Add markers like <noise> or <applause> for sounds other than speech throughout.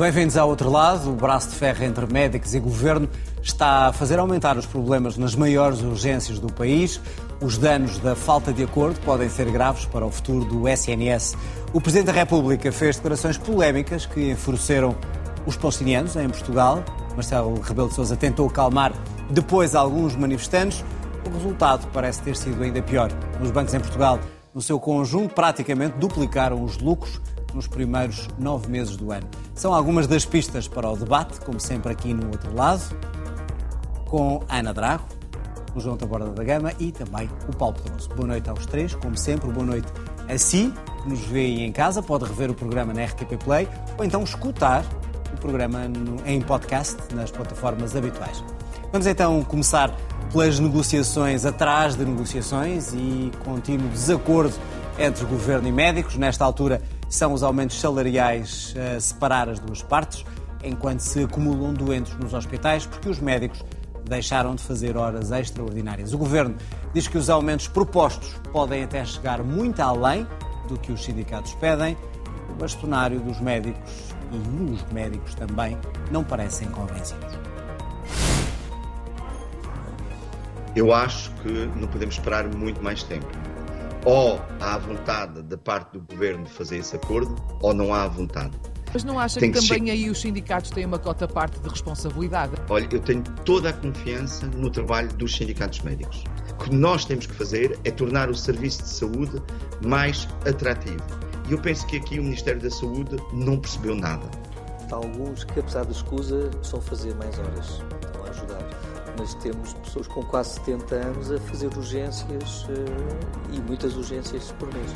Bem-vindos ao outro lado. O braço de ferro entre médicos e governo está a fazer aumentar os problemas nas maiores urgências do país. Os danos da falta de acordo podem ser graves para o futuro do SNS. O Presidente da República fez declarações polémicas que enfureceram os palestinianos em Portugal. Marcelo Rebelo de Sousa tentou calmar depois alguns manifestantes. O resultado parece ter sido ainda pior. Os bancos em Portugal, no seu conjunto, praticamente duplicaram os lucros nos primeiros nove meses do ano. São algumas das pistas para o debate, como sempre aqui no outro lado, com Ana Drago, o João Taborda da Gama e também o Paulo Pedroso. Boa noite aos três, como sempre, boa noite a si, que nos vê aí em casa, pode rever o programa na RTP Play ou então escutar o programa em podcast nas plataformas habituais. Vamos então começar pelas negociações atrás de negociações e contínuo desacordo entre governo e médicos. Nesta altura, são os aumentos salariais a separar as duas partes, enquanto se acumulam doentes nos hospitais, porque os médicos deixaram de fazer horas extraordinárias. O governo diz que os aumentos propostos podem até chegar muito além do que os sindicatos pedem. O bastonário dos médicos e os médicos também não parecem convencidos. Eu acho que não podemos esperar muito mais tempo ou há vontade da parte do governo de fazer esse acordo, ou não há vontade. Mas não acha que, que também ser... aí os sindicatos têm uma cota parte de responsabilidade? Olha, eu tenho toda a confiança no trabalho dos sindicatos médicos. O que nós temos que fazer é tornar o serviço de saúde mais atrativo. E eu penso que aqui o Ministério da Saúde não percebeu nada. Há alguns que, apesar da escusa, estão a fazer mais horas mas temos pessoas com quase 70 anos a fazer urgências uh, e muitas urgências por mês.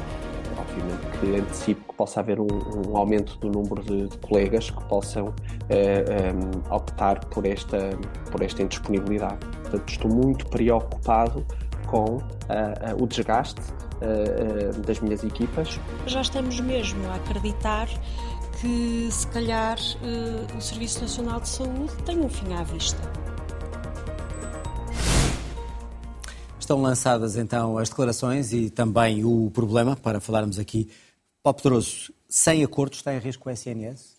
Obviamente que antecipo que possa haver um, um aumento do número de, de, colegas que possam uh, eh, um, eh, optar por esta, por esta indisponibilidade. Portanto, estou muito preocupado com uh, o desgaste das minhas equipas. Já estamos mesmo a acreditar que, se calhar, o Serviço Nacional de Saúde tem um fim à vista. Estão lançadas então as declarações e também o problema, para falarmos aqui. Paulo Pedroso, sem acordo está em risco o SNS?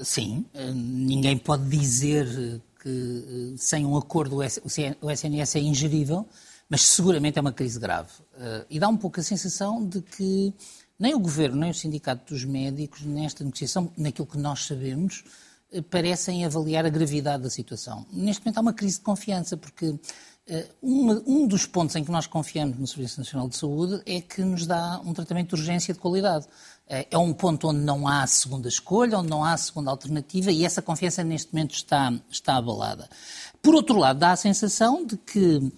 Sim, eh, ninguém pode dizer que eh, sem um acordo o SNS é ingerível, mas seguramente é uma crise grave. Eh, e dá um pouco a sensação de que nem o Governo, nem o Sindicato dos Médicos, nesta negociação, naquilo que nós sabemos, parecem avaliar a gravidade da situação. Neste momento há uma crise de confiança, porque eh, um dos pontos em que nós confiamos no Serviço Nacional de Saúde é que nos dá um tratamento de urgência de qualidade. Eh, é um ponto onde não há segunda escolha, onde não há segunda alternativa e essa confiança neste momento está, está abalada. Por outro lado, dá a sensação de que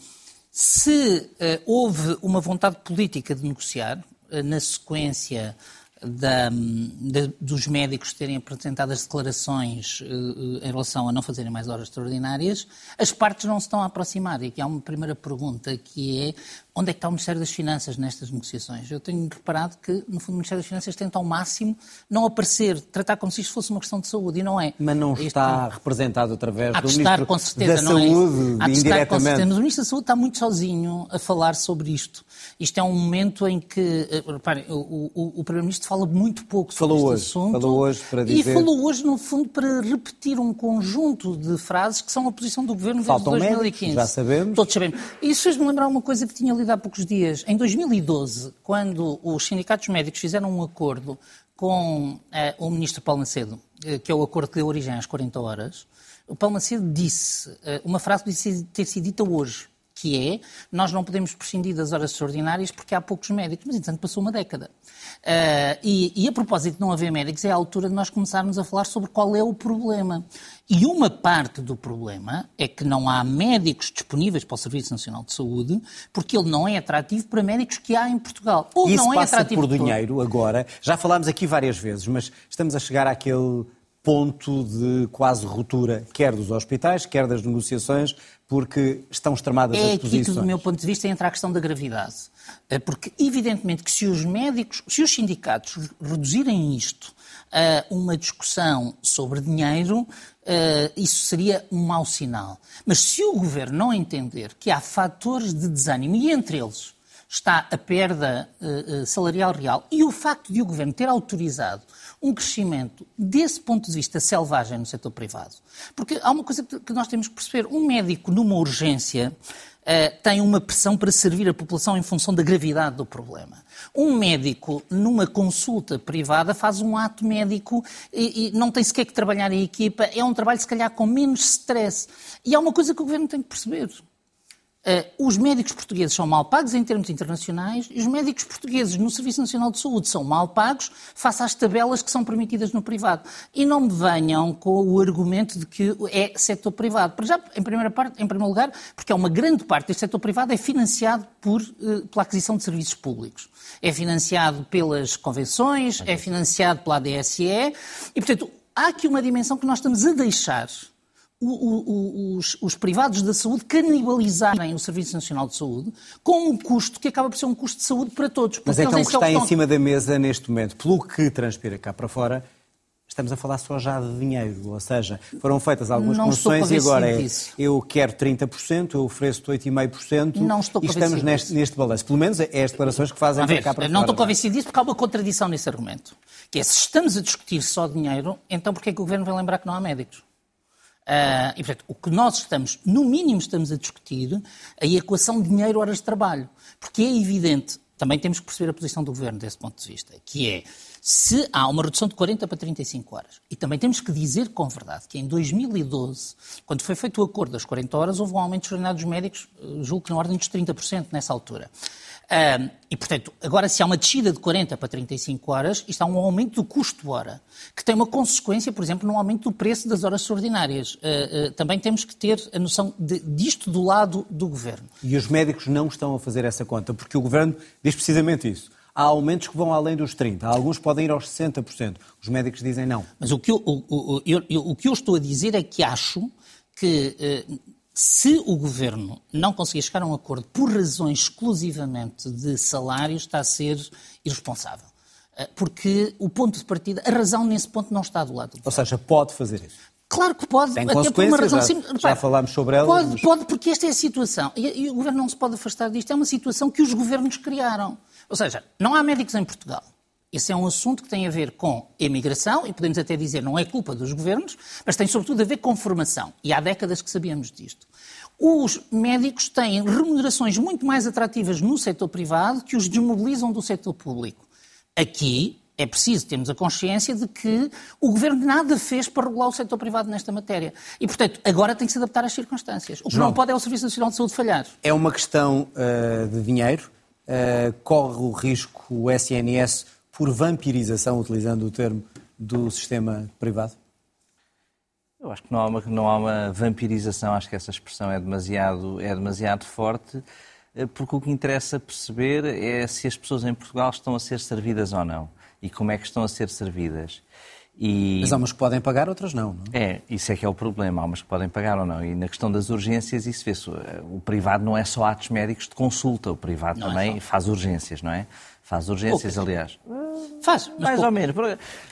se uh, houve uma vontade política de negociar, na sequência da, da, dos médicos terem apresentado as declarações uh, em relação a não fazerem mais horas extraordinárias, as partes não se estão a aproximar. E aqui há uma primeira pergunta que é onde é que está o Ministério das Finanças nestas negociações? Eu tenho reparado que, no fundo, o Ministério das Finanças tenta ao máximo não aparecer, tratar como se isto fosse uma questão de saúde, e não é. Mas não está representado através do Ministro com certeza, da é Saúde, é indiretamente. Com certeza. Mas o Ministro da Saúde está muito sozinho a falar sobre isto. Isto é um momento em que, eh, reparem, o, o, o Primeiro-Ministro fala muito pouco sobre falou este hoje, assunto. Falou hoje para dizer... E falou hoje, no fundo, para repetir um conjunto de frases que são a posição do Governo desde Faltam 2015. Médicos, já sabemos. Todos sabemos. Isso fez-me lembrar uma coisa que tinha lido há poucos dias em 2012, quando os sindicatos médicos fizeram um acordo com uh, o ministro Paulo Macedo, uh, que é o acordo que deu origem às 40 horas, o Paulo Macedo disse uh, uma frase que disse ter sido dita hoje, que é nós não podemos prescindir das horas extraordinárias porque há poucos médicos, mas entretanto passou uma década. Uh, e, e, a propósito de não haver médicos, é a altura de nós começarmos a falar sobre qual é o problema. E uma parte do problema é que não há médicos disponíveis para o Serviço Nacional de Saúde, porque ele não é atrativo para médicos que há em Portugal. Ou Isso não é passa atrativo por dinheiro agora. Já falámos aqui várias vezes, mas estamos a chegar àquele ponto de quase ruptura, quer dos hospitais, quer das negociações, porque estão extremadas é as posições. É aqui que, do meu ponto de vista, entra a questão da gravidade. Eh, porque, evidentemente, que se os médicos, se os sindicatos reduzirem isto a uma discussão sobre dinheiro, eh, isso seria um mau sinal. Mas se o governo não entender que há fatores de desânimo, e entre eles está a perda eh, salarial real, e o facto de o governo ter autorizado um crescimento desse ponto de vista selvagem no setor privado. Porque há uma coisa que nós temos que perceber: um médico numa urgência uh, tem uma pressão para servir a população em função da gravidade do problema. Um médico, numa consulta privada, faz um ato médico e, e, não tem sequer que trabalhar em equipa, é um trabalho, se calhar, com menos stress. E há uma coisa que o governo tem que perceber. Uh, os médicos portugueses são mal pagos em termos internacionais e os médicos portugueses no Serviço Nacional de Saúde são mal pagos face às tabelas que são permitidas no privado. E não me venham com o argumento de que é setor privado. Por já, em, primeira parte, em primeiro lugar, porque é uma grande parte deste setor privado é financiado por, uh, pela aquisição de serviços públicos. É financiado pelas convenções, é financiado pela ADSE e, portanto, há aqui uma dimensão que nós estamos a deixar o, o, os, os, privados da saúde canibalizarem o Serviço Nacional de Saúde com um custo que acaba por ser um custo de saúde para todos. Mas então o que está em cima da mesa neste momento, pelo que transpira cá para fora, estamos a falar só já de dinheiro, ou seja, foram feitas algumas concessões e agora é, eu quero 30%, eu ofereço 8,5% não estou e estamos neste, neste balanço. Pelo menos é as declarações que fazem ver, cá para não fora. Não estou convencido disso porque há uma contradição nesse argumento, que é se estamos a discutir só dinheiro, então porquê é que o Governo vai lembrar que não há médicos? Uh, e, portanto, o que nós estamos, no mínimo, estamos a discutir a equação dinheiro-horas de trabalho. Porque é evidente, também temos que perceber a posição do Governo desse ponto de vista, que é, se há uma redução de 40 para 35 horas, e também temos que dizer com verdade que em 2012, quando foi feito o acordo das 40 horas, houve um aumento dos médicos, julgo que na ordem dos 30% nessa altura. Um, e, portanto, agora se há uma descida de 40 para 35 horas, isto há um aumento do custo hora, que tem uma consequência, por exemplo, no aumento do preço das horas extraordinárias. Uh, uh, também temos que ter a noção de, disto do lado do Governo. E os médicos não estão a fazer essa conta, porque o Governo diz precisamente isso. Há aumentos que vão além dos 30%, alguns podem ir aos 60%. Os médicos dizem não. Mas o que eu, o, o, eu, o que eu estou a dizer é que acho que uh, se o governo não conseguir chegar a um acordo por razões exclusivamente de salário, está a ser irresponsável. Eh, porque o ponto de partida, a razão nesse ponto não está do lado do Ou seja, pode fazer isso. Claro que pode, Tem até por uma razão simples. Já, já falámos sobre ela. Pode, mas... pode, porque esta é a situação. E, e o governo não se pode afastar disto. É uma situação que os governos criaram. Ou seja, não há médicos em Portugal. Esse é um assunto que tem a ver com emigração, e podemos até dizer não é culpa dos governos, mas tem sobretudo a ver com formação. E há décadas que sabíamos disto. Os médicos têm remunerações muito mais atrativas no setor privado que os desmobilizam do setor público. Aqui é preciso termos a consciência de que o governo nada fez para regular o setor privado nesta matéria. E, portanto, agora tem que se adaptar às circunstâncias. O que João, não pode é o Serviço Nacional de Saúde falhar. É uma questão uh, de dinheiro. Uh, corre o risco o SNS por vampirização, utilizando o termo, do sistema privado? Eu acho que não há uma, não há uma vampirização, acho que essa expressão é demasiado, é demasiado forte, eh, porque o que interessa perceber é se as pessoas em Portugal estão a ser servidas ou não e como é que estão a ser servidas. E... Mas há umas que podem pagar, outras não, não, é? isso é que é o problema. Há umas que podem pagar ou não. E na questão das urgências, isso vê-se. O privado não é só atos médicos de consulta, o privado não é também é faz urgências, não é? Faz urgências, aliás. Faz, mais ou menos.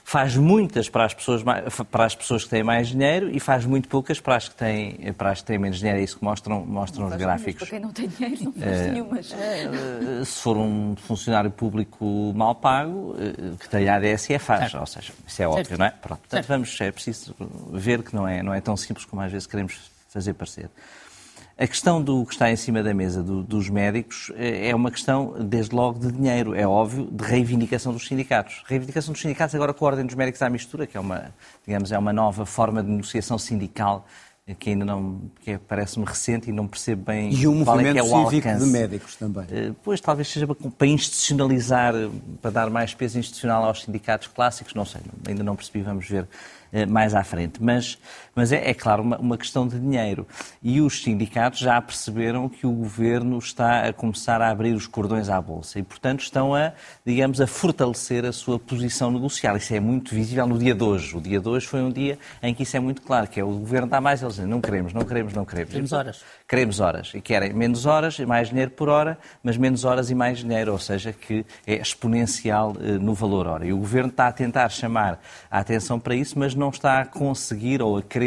Faz muitas para as, pessoas, para as pessoas que têm mais dinheiro e faz muito poucas para as que têm, para as que têm menos dinheiro. É isso que mostram, mostram os gráficos. Para quem não tem dinheiro, não faz é, nenhumas. É, se for um funcionário público mal pago, eh, que tem ADS, é faz. Certo. Ou seja, isso é óbvio, certo. não é? Pronto. Portanto, vamos, é preciso ver que não é, não é tão simples como às vezes queremos fazer parecer. A questão do que está em cima da mesa do, dos médicos eh, é uma questão, desde logo, de dinheiro, é óbvio, de reivindicação dos sindicatos. Reivindicação dos sindicatos agora com a Ordem dos Médicos à mistura, que é uma, digamos, é uma nova forma de negociação sindical que ainda não, que é, parece-me recente e não percebo bem e um qual é que é o alcance. de médicos também. Eh, pois, talvez seja para institucionalizar, para dar mais peso institucional aos sindicatos clássicos, não sei, ainda não percebi, vamos ver eh, mais à frente. Mas, mas é, é claro, uma, uma, questão de dinheiro. E os sindicatos já perceberam que o governo está a começar a abrir os cordões à Bolsa e, portanto, estão a, digamos, a fortalecer a sua posição negocial. Isso é muito visível no dia de hoje. O dia de hoje foi um dia em que isso é muito claro, que é o governo dá mais, eles dizem, não queremos, não queremos, não queremos. Queremos horas. Queremos horas. E querem menos horas e mais dinheiro por hora, mas menos horas e mais dinheiro, ou seja, que é exponencial eh, no valor hora. E o governo está a tentar chamar a atenção para isso, mas não não está a conseguir ou a querer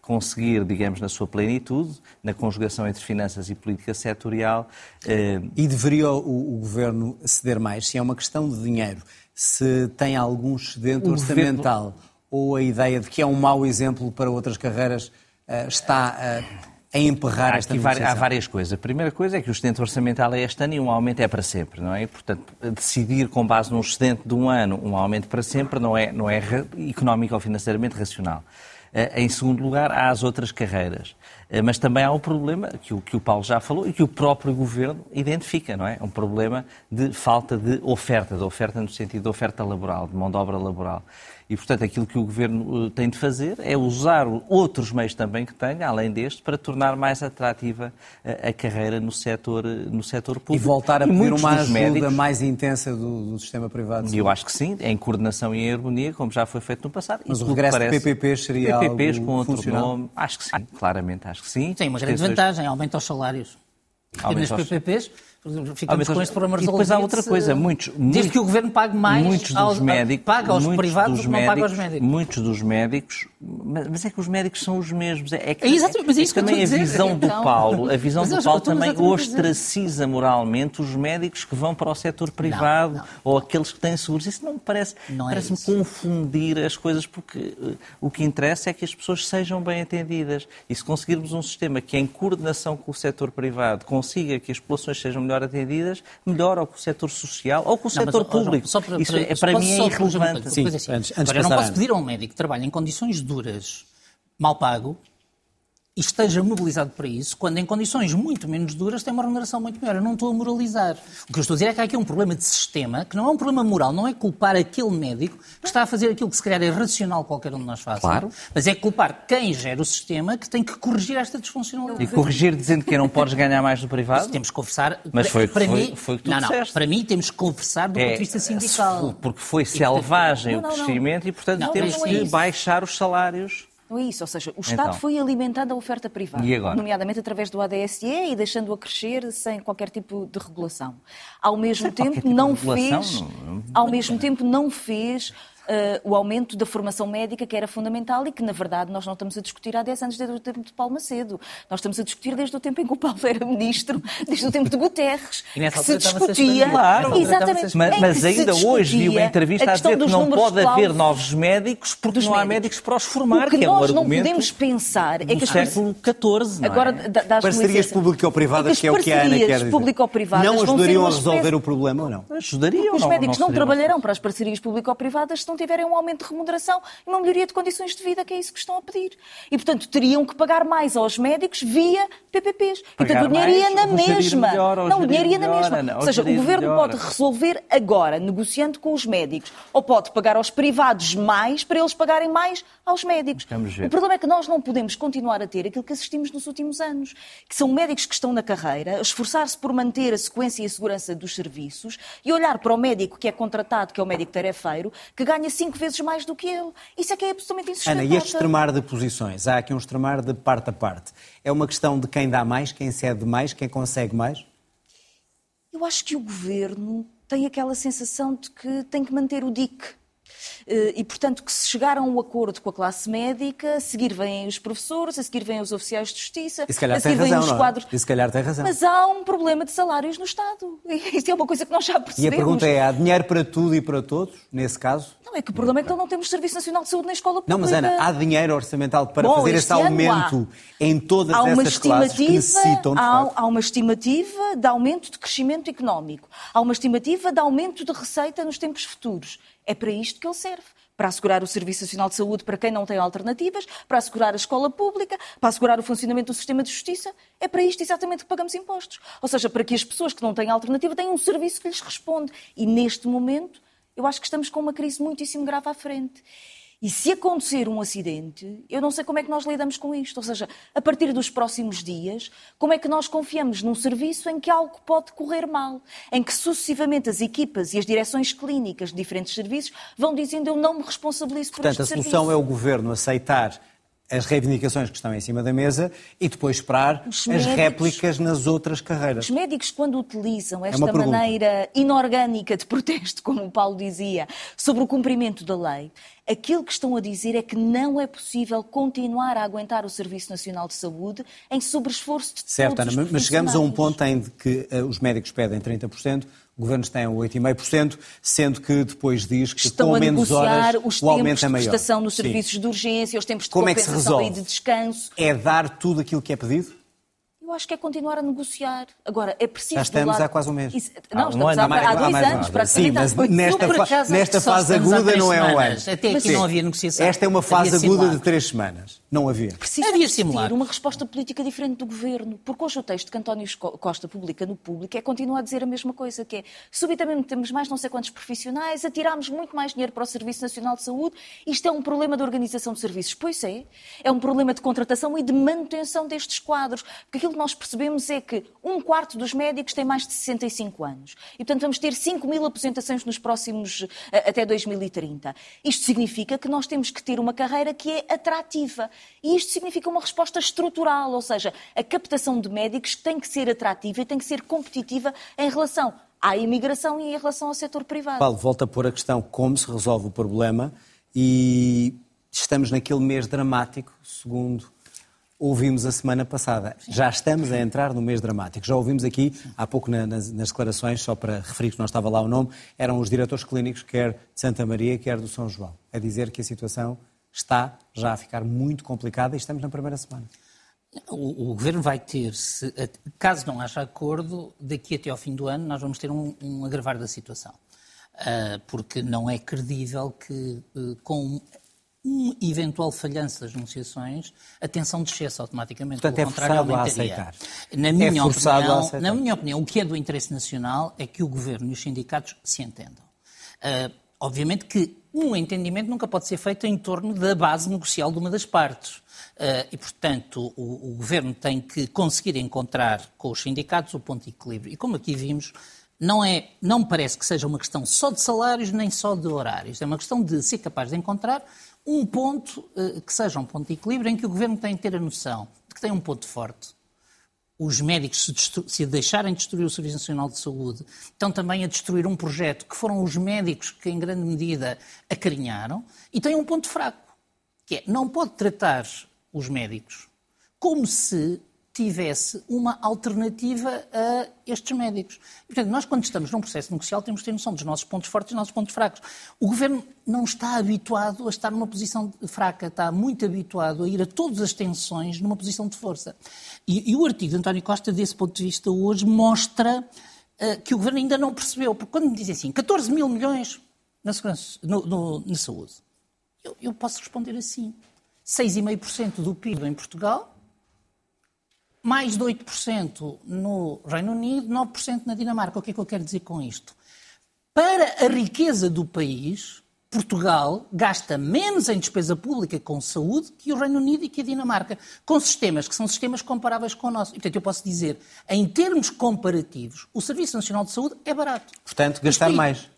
conseguir, digamos, na sua plenitude, na conjugação entre finanças e política setorial. Eh... E deveria o, o, Governo ceder mais? Se é uma questão de dinheiro, se tem algum excedente orçamental governo... ou a ideia de que é um mau exemplo para outras carreiras uh, está uh, a emperrar há esta Há várias coisas. A primeira coisa é que o excedente orçamental é este ano e um aumento é para sempre, não é? Portanto, decidir com base num excedente de um ano um aumento para sempre não é, não é económico ou financeiramente racional. Eh, em segundo lugar, há as outras carreiras. Eh, mas também há um problema que o, que o Paulo já falou e que o próprio governo identifica, não é? Um problema de falta de oferta, de oferta no sentido de oferta laboral, de mão de obra laboral. E, portanto, aquilo que o Governo eh, tem de fazer é usar outros meios também que tenha, além deste, para tornar mais atrativa a, a carreira no setor, eh, no setor público. E voltar a pedir uma ajuda médicos, mais intensa do, do, sistema privado. E eu acho que sim, em coordenação e em harmonia, como já foi feito no passado. Mas o regresso parece, de PPPs seria PPPs algo com outro funcional? nome, acho que sim, claramente acho que sim. Tem uma grande vantagem, aumenta os salários. Aumenta e nas PPPs ficamos com este problema resolvido. E depois há outra coisa, muitos... Desde que o Governo pague mais muitos aos, médicos, paga aos privados, não paga aos médicos. Muitos dos médicos, mas é que os médicos são os mesmos. É, que, é exatamente, mas é isso também que a visão do então, Paulo, a visão do Paulo também ostraciza moralmente os médicos que vão para o setor privado não, não. ou aqueles que têm seguros. Isso não me parece, não é parece-me confundir as coisas, porque uh, o que interessa é que as pessoas sejam bem atendidas. E se conseguirmos um sistema que, em coordenação com o setor privado, consiga que as populações sejam melhor atendidas, melhor ou com o setor social ou com o não, setor mas, público. Só para, Isso para, é, para mim é irrelevante. Sim, assim. antes, antes Agora, eu não posso pedir a um médico que trabalhe em condições duras, mal pago, e esteja mobilizado para isso, quando em condições muito menos duras tem uma remuneração muito melhor. Eu não estou a moralizar. O que eu estou a dizer é que há aqui um problema de sistema, que não é um problema moral, não é culpar aquele médico que está a fazer aquilo que se calhar é racional qualquer um de nós faça, claro. mas é culpar quem gera o sistema que tem que corrigir esta disfuncionalidade. E corrigir dizendo que não podes ganhar mais do privado? Mas temos que conversar... Mas foi, para foi, mim, foi o que tu não, disseste. Não, para mim temos que conversar do é, ponto de vista sindical. Porque foi selvagem não, não, o crescimento e, portanto, não, temos que baixar os salários não é isso, ou seja, o Estado então, foi alimentando a oferta privada, nomeadamente através do ADSE e deixando-a crescer sem qualquer tipo de regulação. Ao mesmo tempo tipo não fez, não, ao mesmo tempo não fez o aumento da formação médica, que era fundamental e que, na verdade, nós não estamos a discutir há 10 anos, desde o tempo de Paulo Macedo. Nós estamos a discutir desde o tempo em que o Paulo era ministro, desde o tempo de Guterres, que se discutia... Claro, exatamente, mas, mas ainda hoje vi uma entrevista a, a dizer que não pode haver novos médicos porque não há médicos para os formar, o que, que é um nós não podemos pensar é que... as século XIV, é? Agora, Parcerias público-privadas, que é o que a Ana quer dizer. Não ajudariam a resolver o problema ou não? Ajudariam. Os médicos não trabalharão para as parcerias público-privadas se não tiverem um aumento de remuneração e uma melhoria de condições de vida, que é isso que estão a pedir. E, portanto, teriam que pagar mais aos médicos via PPPs. e, portanto, o dinheiro ia na mesma. Melhor, não, o dinheiro ia na mesma. Ana, ou seja, o governo melhor. pode resolver agora, negociando com os médicos, ou pode pagar aos privados mais para eles pagarem mais aos médicos. O problema é que nós não podemos continuar a ter aquilo que assistimos nos últimos anos, que são médicos que estão na carreira, esforçar-se por manter a sequência e a segurança dos serviços e olhar para o médico que é contratado, que é o médico tarefeiro, que ganha cinco vezes mais do que ele. Isso é que é absolutamente insustentável. Ana, e este extremar de posições? Há aqui um extremar de parte a parte. É uma questão de quem dá mais, quem cede mais, quem consegue mais? Eu acho que o governo tem aquela sensação de que tem que manter o dique. Eh, e, portanto, que se chegaram a um acordo com a classe médica, a seguir vêm os professores, a seguir vêm os oficiais de justiça, a seguir vêm os é? quadros. E se calhar tem razão. Mas há um problema de salários no Estado. <laughs> Isso é uma coisa que nós já percebemos. E a pergunta é: há dinheiro para tudo e para todos, nesse caso? Não, é que o problema é que não temos Serviço Nacional de Saúde na escola pública. Não, mas Ana, há dinheiro orçamental para Bom, fazer esse aumento em todas há essas classes que necessitam de há, há uma estimativa de aumento de crescimento económico. Há uma estimativa de aumento de receita nos tempos futuros. É para isto que ele serve para assegurar o Serviço Nacional de Saúde para quem não tem alternativas, para assegurar a escola pública, para assegurar o funcionamento do sistema de justiça. É para isto exatamente que pagamos impostos. Ou seja, para que as pessoas que não têm alternativa tenham um serviço que lhes responde. E neste momento, eu acho que estamos com uma crise muitíssimo grave à frente. E se acontecer um acidente, eu não sei como é que nós lidamos com isto. Ou seja, a partir dos próximos dias, como é que nós confiamos num serviço em que algo pode correr mal? Em que sucessivamente as equipas e as direções clínicas de diferentes serviços vão dizendo eu não me responsabilizo Portanto, por este serviço. Portanto, a solução é o governo aceitar as reivindicações que estão em cima da mesa e depois esperar os as médicos, réplicas nas outras carreiras. Os médicos, quando utilizam é esta é maneira inorgânica de <laughs> protesto, como o Paulo dizia, sobre o cumprimento da lei, Aquilo que estão a dizer é que não é possível continuar a aguentar o Serviço Nacional de Saúde em sobreesforço de certo, Ana, mas chegamos a um ponto em que uh, os médicos pedem 30%, governos têm 8,5%, sendo que depois diz que Estão com menos horas os o aumento é maior. de prestação nos serviços Sim. de urgência, os tempos de Como compensação é e de descanso. É dar tudo aquilo que é pedido? Eu acho que é continuar a negociar. Agora, é preciso. Já estamos lado... há quase um mês. Isso... Não, estamos há, há, há dois anos, para Sim, mas nesta, fa... nesta fase aguda não é um ano. Até aqui não havia negociação. Esta é uma fase aguda de três semanas. Não havia. Precisa havia simular. uma resposta política diferente do governo. Porque hoje o texto que António Costa publica no público é continuar a dizer a mesma coisa, que é subitamente temos mais não sei quantos profissionais, atiramos muito mais dinheiro para o Serviço Nacional de Saúde. Isto é um problema de organização de serviços. Pois é. É um problema de contratação e de manutenção destes quadros. Porque aquilo que nós percebemos é que um quarto dos médicos tem mais de 65 anos. E, portanto, vamos ter 5 mil aposentações nos próximos, até 2030. Isto significa que nós temos que ter uma carreira que é atrativa. E isto significa uma resposta estrutural, ou seja, a captação de médicos tem que ser atrativa e tem que ser competitiva em relação à imigração e em relação ao setor privado. Paulo, volta a pôr a questão como se resolve o problema e estamos naquele mês dramático, segundo ouvimos a semana passada. Já estamos a entrar no mês dramático. Já ouvimos aqui, há pouco nas, nas, declarações, só para referir que não estava lá o nome, eram os diretores clínicos, quer de Santa Maria, quer do São João. A dizer que a situação está já a ficar muito complicada e estamos na primeira semana. O, o, Governo vai ter, se, caso não haja acordo, daqui até ao fim do ano nós vamos ter um, um agravar da situação. Uh, porque não é credível que, uh, com um eventual falhanço das negociações, a tensão descesse automaticamente. Portanto, é forçado a aceitar. Na minha, é opinião, na minha opinião, o que é do interesse nacional é que o Governo e os sindicatos se entendam. Uh, obviamente que um entendimento nunca pode ser feito em torno da base negocial de uma das partes. Uh, e, portanto, o, o, Governo tem que conseguir encontrar com os sindicatos o ponto de equilíbrio. E como aqui vimos, não, é, não me parece que seja uma questão só de salários nem só de horários. É uma questão de ser capaz de encontrar um ponto uh, que seja um ponto de equilíbrio em que o Governo tem que ter a noção de que tem um ponto forte. Os médicos se, se, deixarem destruir o Serviço Nacional de Saúde, estão também a destruir um projeto que foram os médicos que, em grande medida, acarinharam, e tem um ponto fraco, que é não pode tratar os médicos como se tivesse uma alternativa a estes médicos. E, portanto, nós, quando estamos num processo negocial, temos que ter noção dos nossos pontos fortes e dos nossos pontos fracos. O Governo não está habituado a estar numa posição fraca, está muito habituado a ir a todas as tensões numa posição de força. E, e o artigo de António Costa, desse ponto de vista, hoje mostra uh, que o Governo ainda não percebeu. Porque quando me dizem assim, 14 mil milhões na, segurança, no, no, na saúde, eu, eu posso responder assim. 6,5% do PIB em Portugal mais de 8% no Reino Unido, 9% na Dinamarca. O que é que eu quero dizer com isto? Para a riqueza do país, Portugal gasta menos em despesa pública com saúde que o Reino Unido e que a Dinamarca, com sistemas que são sistemas comparáveis com o nosso. E, portanto, eu posso dizer, em termos comparativos, o Serviço Nacional de Saúde é barato. Portanto, gastar mais.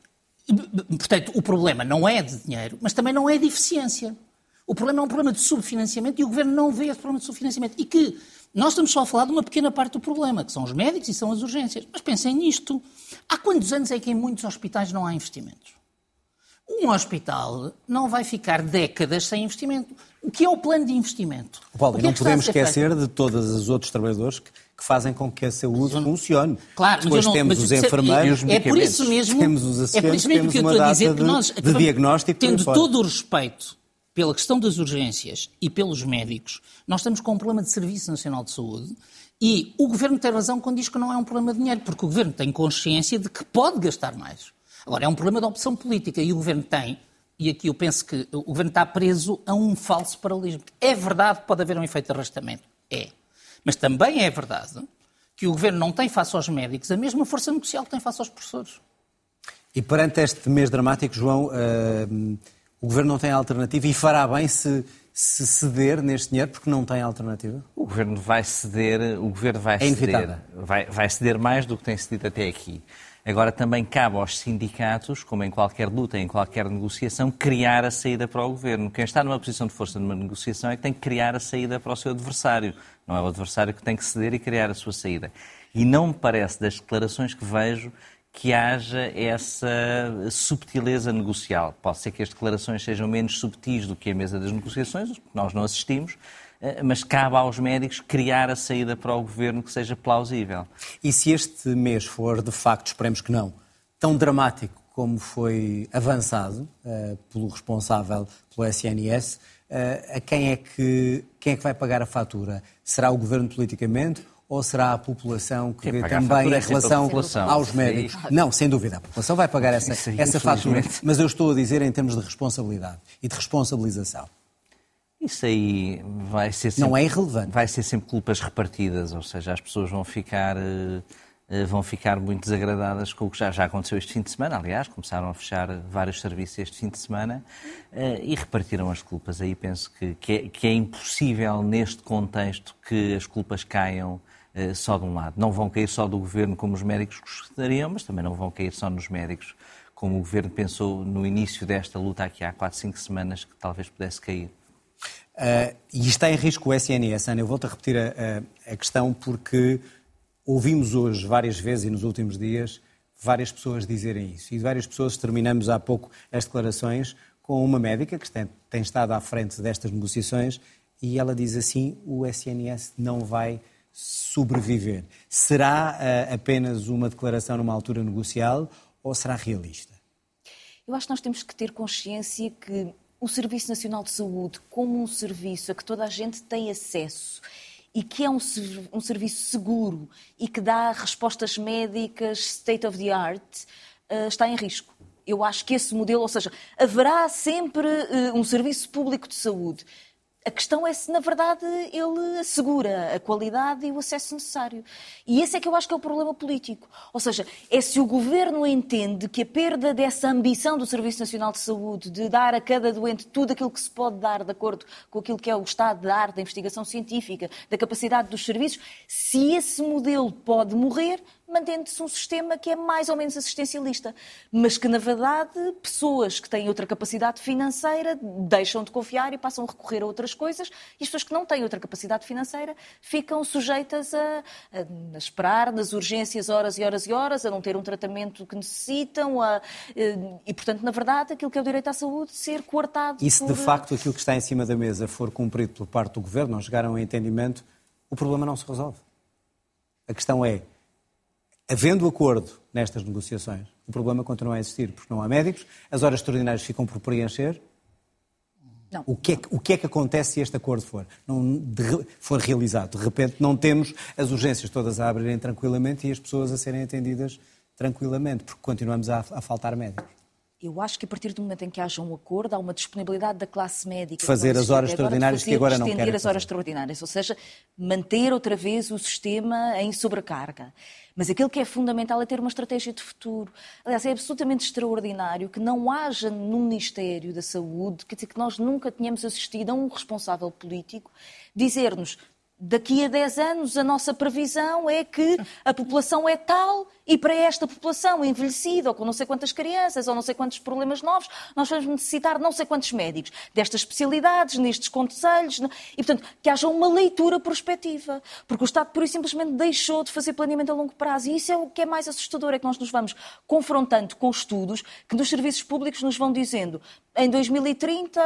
Portanto, o problema não é de dinheiro, mas também não é de eficiência. O problema é um problema de subfinanciamento e o Governo não vê esse problema de subfinanciamento. E que nós estamos só a falar de uma pequena parte do problema, que são os médicos e são as urgências. Mas pensem nisto. Há quantos anos é que em muitos hospitais não há investimentos? Um hospital não vai ficar décadas sem investimento. O que é o plano de investimento? Paulo, é não podemos esquecer de todos os outros trabalhadores que, que, fazem com que a saúde não... funcione. Claro, Depois não, temos os enfermeiros, é, é por isso mesmo, temos os assistentes, é por isso mesmo que eu estou a dizer que nós, de, de diagnóstico tendo todo o respeito pela questão das urgências e pelos médicos, nós estamos com um problema de Serviço Nacional de Saúde e o Governo tem razão quando diz que não é um problema de dinheiro, porque o Governo tem consciência de que pode gastar mais. Agora, é um problema de opção política e o Governo tem, e aqui eu penso que o Governo está preso a um falso paralelismo. É verdade que pode haver um efeito de arrastamento. É. Mas também é verdade que o Governo não tem face aos médicos a mesma força negocial que tem face aos professores. E perante este mês dramático, João, uh, o Governo não tem alternativa e fará bem se, se ceder neste dinheiro porque não tem alternativa? O Governo vai ceder, o Governo vai é ceder, vai, vai ceder mais do que tem cedido até aqui. Agora também cabe aos sindicatos, como em qualquer luta, em qualquer negociação, criar a saída para o governo. Quem está numa posição de força numa negociação é que tem que criar a saída para o seu adversário. Não é o adversário que tem que ceder e criar a sua saída. E não me parece, das declarações que vejo, que haja essa subtileza negocial. Pode ser que as declarações sejam menos subtis do que a mesa das negociações, nós não assistimos, eh, mas cabe aos médicos criar a saída para o governo que seja plausível. E se este mês for, de facto, esperemos que não, tão dramático como foi avançado uh, pelo responsável pelo SNS, uh, eh, a quem é, que, quem é que vai pagar a fatura? Será o governo politicamente ou será a população que vê também em relação aos médicos? Não, sem dúvida, a população vai pagar essa, essa fatura, mas eu estou a dizer em termos de responsabilidade e de responsabilização. Isso aí vai ser sempre, não é irrelevante. Vai ser sempre culpas repartidas, ou seja, as pessoas vão ficar uh, eh, vão ficar muito desagradadas com o que já, já aconteceu este fim de semana. Aliás, começaram a fechar vários serviços este fim de semana eh, e repartiram as culpas. Aí penso que, que, é, que é impossível, neste contexto, que as culpas caiam eh, só de um lado. Não vão cair só do governo como os médicos gostariam, mas também não vão cair só nos médicos como o governo pensou no início desta luta aqui há 4, 5 semanas que talvez pudesse cair. Uh, e está em risco o SNS, Ana. Eu volto a repetir a, a, a questão porque Ouvimos hoje várias vezes e nos últimos dias várias pessoas dizerem isso. E várias pessoas terminamos há pouco as declarações com uma médica que tem, tem estado à frente destas negociações e ela diz assim: o SNS não vai sobreviver. Será uh, apenas uma declaração numa altura negocial ou será realista? Eu acho que nós temos que ter consciência que o Serviço Nacional de Saúde, como um serviço a que toda a gente tem acesso e que é um, um serviço seguro e que dá respostas médicas state of the art, uh, está em risco. Eu acho que esse modelo, ou seja, haverá sempre uh, um serviço público de saúde a questão é se, na verdade, ele assegura a qualidade e o acesso necessário. E esse é que eu acho que é o problema político. Ou seja, é se o governo entende que a perda dessa ambição do Serviço Nacional de Saúde de dar a cada doente tudo aquilo que se pode dar de acordo com aquilo que é o estado da arte, da investigação científica, da capacidade dos serviços, se esse modelo pode morrer, mantendo-se um sistema que é mais ou menos assistencialista, mas que, na verdade, pessoas que têm outra capacidade financeira deixam de confiar e passam a recorrer a outras coisas, e as pessoas que não têm outra capacidade financeira ficam sujeitas a, a, esperar nas urgências horas e horas e horas, a não ter um tratamento que necessitam, a, eh, e, portanto, na verdade, aquilo que é o direito à saúde ser coartado. E se por... de facto aquilo que está em cima da mesa for cumprido por parte do governo, não chegaram a entendimento, o problema não se resolve. A questão é, havendo acordo nestas negociações, o problema continua a existir, porque não há médicos, as horas extraordinárias ficam por preencher. Não. O, que é, o que é que acontece se este acordo for, não, de, for realizado? De repente não temos as urgências todas a abrirem tranquilamente e as pessoas a serem atendidas tranquilamente, porque continuamos a, a faltar médicos. Eu acho que a partir do momento em que haja um acordo, há uma disponibilidade da classe médica. Fazer as horas extraordinárias que agora não querem Estender as horas extraordinárias, ou seja, manter outra vez o sistema em sobrecarga. Mas aquilo que é fundamental é ter uma estratégia de futuro. Aliás, é absolutamente extraordinário que não haja no Ministério da Saúde, quer dizer, que nós nunca tenhamos assistido a um responsável político dizer-nos daqui a 10 anos a nossa previsão é que a população é tal e para esta população envelhecida ou com não sei quantas crianças ou não sei quantos problemas novos, nós vamos necessitar não sei quantos médicos destas especialidades, nestes conselhos e, portanto, que haja uma leitura prospectiva. Porque o Estado, por isso, simplesmente deixou de fazer planeamento a longo prazo. E isso é o que é mais assustador, é que nós nos vamos confrontando com estudos que nos serviços públicos nos vão dizendo em 2030,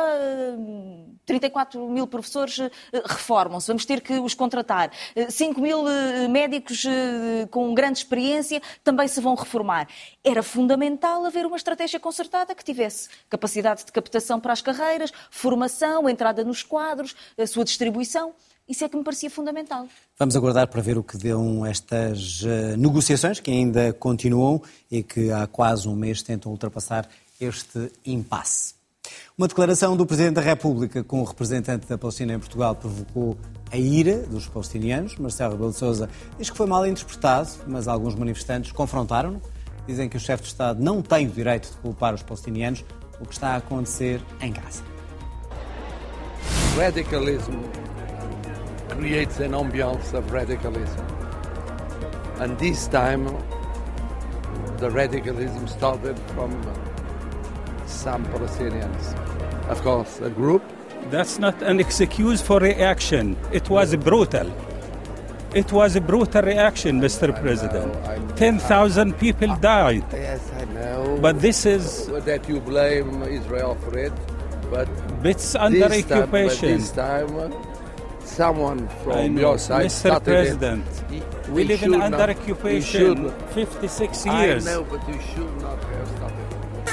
34 mil professores eh, reformam-se, vamos ter que os contratar. 5 mil eh, médicos eh, com grande experiência também se vão reformar. Era fundamental haver uma estratégia concertada que tivesse capacidade de captação para as carreiras, formação, entrada nos quadros, a sua distribuição. Isso é que me parecia fundamental. Vamos aguardar para ver o que dão estas negociações, que ainda continuam e que há quase um mês tentam ultrapassar este impasse. Uma declaração do Presidente da República com o representante da Palestina em Portugal provocou a ira dos palestinianos. Marcelo Rebelo de Sousa diz que foi mal interpretado, mas alguns manifestantes confrontaram-no. Dizem que o chefe de Estado não tem o direito de culpar os palestinianos o que está a acontecer em Gaza. Radicalism creates an ambiance of radicalism. And this time the radicalism started from some Palestinians. Of course, a group That's not an excuse for reaction. It was brutal. It was a brutal reaction, Mr. President. 10,000 people ah, died. Yes, I know. But this is. That you blame Israel for it, but. It's under this occupation. Time, this time, someone from know, your side Mr. President, it. we live in under not, occupation 56 years. I know, but you should not have it.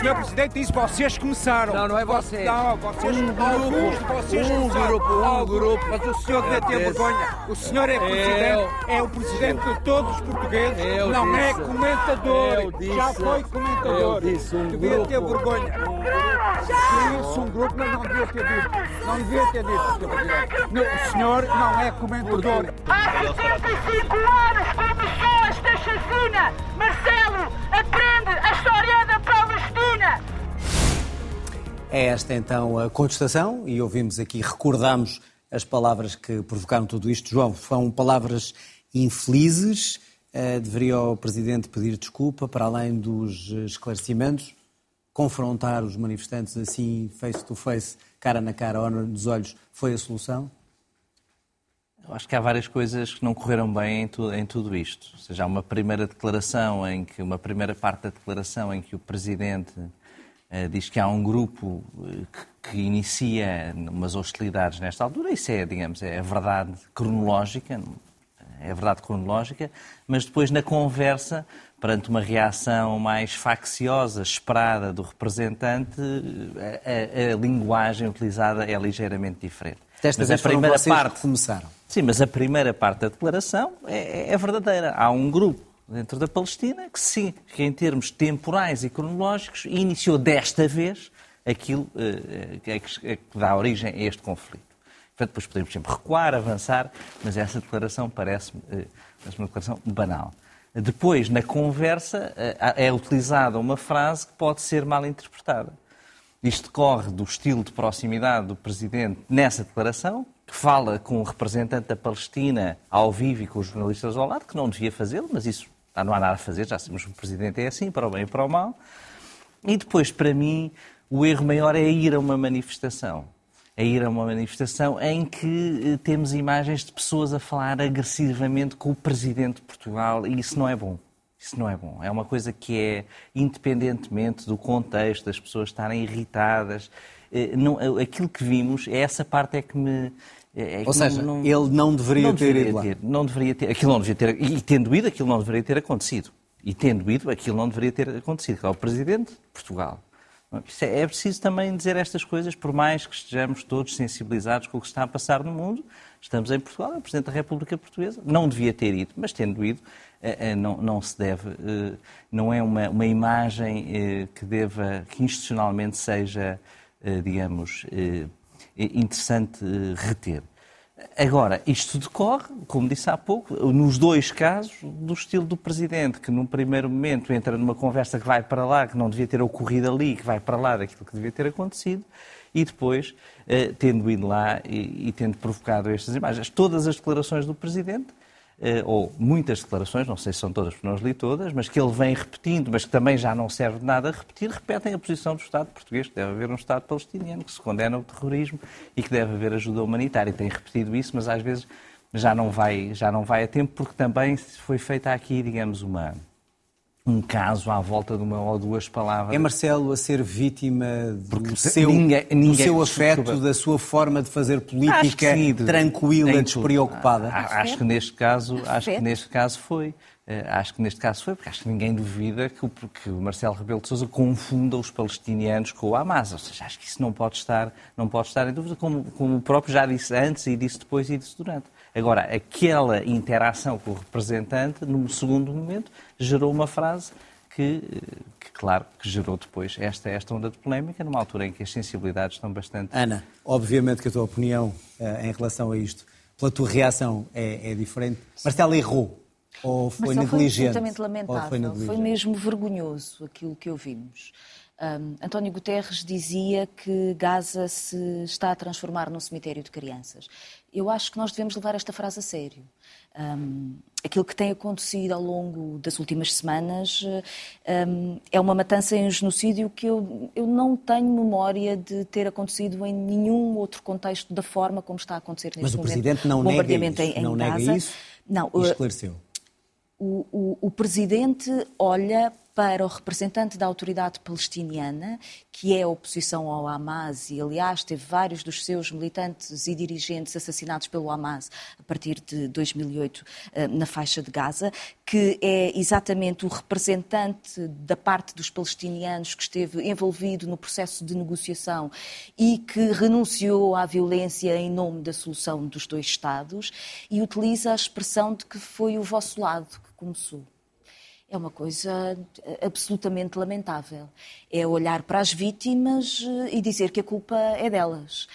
Senhor Presidente disse vocês começaram. Não, não é você. Não, vocês um alguns de vocês um começaram. grupo, um grupo. Mas o senhor deve ter vergonha. O senhor é presidente, é o presidente de todos os portugueses. Eu não é disse. comentador. Eu disse. Já foi comentador. Eu disse um devia grupo. ter vergonha. Disse um grupo, mas não devia ter dito. Não devia ter dito, senhor presidente. Não, O senhor não é comentador. Há 75 anos começou esta chacina. Marcelo, aprende a história da. É esta então a contestação e ouvimos aqui, recordamos as palavras que provocaram tudo isto. João, são palavras infelizes. Uh, deveria o Presidente pedir desculpa para além dos esclarecimentos, confrontar os manifestantes assim, face to face, cara na cara, olho nos olhos, foi a solução? Eu acho que há várias coisas que não correram bem em, tu, em, tudo isto. Ou seja, há uma primeira declaração em que, uma primeira parte da declaração em que o Presidente diz que há um grupo uh, que, que, inicia umas hostilidades nesta altura. Isso é, digamos, é a verdade cronológica, é a verdade cronológica, mas depois na conversa, perante uma reação mais facciosa, esperada do representante, a, a, a linguagem utilizada é ligeiramente diferente. Desta mas vez a primeira parte que começaram. Sim, mas a primeira parte da declaração é, é, verdadeira. Há um grupo dentro da Palestina que, sim, que em termos temporais e cronológicos, iniciou desta vez aquilo que, é que, que dá origem a este conflito. Portanto, depois podemos sempre recuar, avançar, mas essa declaração parece-me uh, uma declaração banal. Depois, na conversa, é utilizada uma frase que pode ser mal interpretada. Isto decorre do estilo de proximidade do Presidente nessa declaração, fala com o representante da Palestina ao vivo e com os jornalistas ao lado, que não devia fazê-lo, mas isso não há nada a fazer, já sabemos que o Presidente é assim, para o bem e para o mal. E depois, para mim, o erro maior é ir a uma manifestação. É ir a uma manifestação em que temos imagens de pessoas a falar agressivamente com o Presidente de Portugal e isso não é bom. Isso não é bom. É uma coisa que é, independentemente do contexto, das pessoas estarem irritadas, não, aquilo que vimos, essa parte é que me. É Ou seja, não, ele não deveria não ter deveria ido lá. Ter, não deveria ter, aquilo não deveria ter, e tendo ido, aquilo não deveria ter acontecido. E tendo ido, aquilo não deveria ter acontecido. Que é o Presidente de Portugal. É preciso também dizer estas coisas, por mais que estejamos todos sensibilizados com o que está a passar no mundo. Estamos em Portugal, é o Presidente da República Portuguesa. Não devia ter ido, mas tendo ido, não, não se deve, não é uma, uma imagem que deva, que institucionalmente seja, digamos, interessante reter. Agora, isto decorre, como disse há pouco, nos dois casos, do estilo do Presidente, que num primeiro momento entra numa conversa que vai para lá, que não devia ter ocorrido ali, que vai para lá daquilo que devia ter acontecido, e depois, eh, tendo ido lá e, e tendo provocado estas imagens. Todas as declarações do Presidente, eh, ou muitas declarações, não sei se são todas, porque não as li todas, mas que ele vem repetindo, mas que também já não serve de nada repetir, repetem a posição do Estado português, que deve haver um Estado palestiniano, que se condena o terrorismo e que deve haver ajuda humanitária. Tem repetido isso, mas às vezes já não vai, já não vai a tempo, porque também foi feita aqui, digamos, uma, um caso à volta de uma ou duas palavras. É Marcelo a ser vítima do seu, ninguém, ninguém, do seu afeto, desculpa. da sua forma de fazer política sim, tranquila, despreocupada? Acho que neste caso, acho que neste caso foi. Acho que neste caso foi, porque acho que ninguém duvida que o, que o Marcelo Rebelo de Sousa confunda os palestinianos com o Hamas. Ou seja, acho que isso não pode estar, não pode estar em dúvida, como, como o próprio já disse antes e disse depois e disse durante. Agora, aquela interação com o representante, num segundo momento, gerou uma frase que, que, claro, que gerou depois esta, esta onda de polémica, numa altura em que as sensibilidades estão bastante... Ana, obviamente que a tua opinião uh, em relação a isto, pela tua reação, é, é diferente. Marcelo errou. Ou foi negligente? Foi absolutamente lamentável. Foi, foi, mesmo vergonhoso aquilo que ouvimos. Um, António Guterres dizia que Gaza se está a transformar num cemitério de crianças. Eu acho que nós devemos levar esta frase a sério. Um, aquilo que tem acontecido ao longo das últimas semanas um, é uma matança em genocídio que eu, eu não tenho memória de ter acontecido em nenhum outro contexto da forma como está a acontecer neste Mas o momento. Presidente não nega isso, em, em não Gaza. nega isso Não, e uh, esclareceu. O, o, o presidente olha para o representante da autoridade palestiniana, que é a oposição ao Hamas, e aliás teve vários dos seus militantes e dirigentes assassinados pelo Hamas a partir de 2008 eh, na faixa de Gaza, que é exatamente o representante da parte dos palestinianos que esteve envolvido no processo de negociação e que renunciou à violência em nome da solução dos dois Estados e utiliza a expressão de que foi o vosso lado começou é uma coisa absolutamente lamentável. É olhar para as vítimas eh, e dizer que a culpa é delas.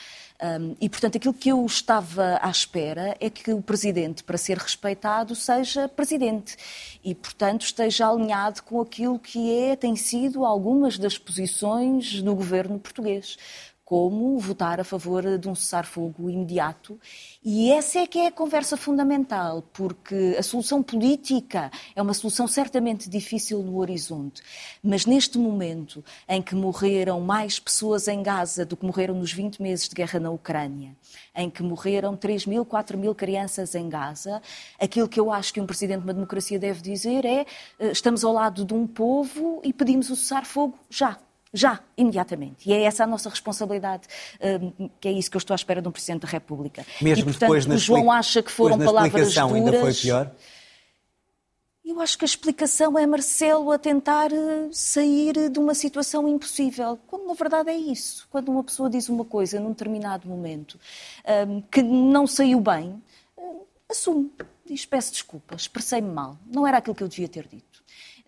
Um, e, portanto, aquilo que eu estava à espera é que o presidente, para ser respeitado, seja presidente e, portanto, esteja alinhado com aquilo que é, tem sido algumas das posições do governo português como votar a favor de um cessar-fogo imediato. E essa é que é a conversa fundamental, porque a solução política é uma solução certamente difícil no horizonte, mas neste momento em que morreram mais pessoas em Gaza do que morreram nos 20 meses de guerra na Ucrânia, em que morreram 3 mil, 4 mil crianças em Gaza, aquilo que eu acho que um presidente de uma democracia deve dizer é estamos ao lado de um povo e pedimos o cessar-fogo já já, imediatamente. E é essa a nossa responsabilidade, um, que é isso que eu estou à espera de um Presidente da República. Mesmo e, portanto, depois o João acha que foram palavras duras. ainda foi pior? Eu acho que a explicação é Marcelo a tentar sair de uma situação impossível, quando na verdade é isso. Quando uma pessoa diz uma coisa num determinado momento um, que não saiu bem, um, assume, diz peço desculpa, expressei-me mal, não era aquilo que eu devia ter dito.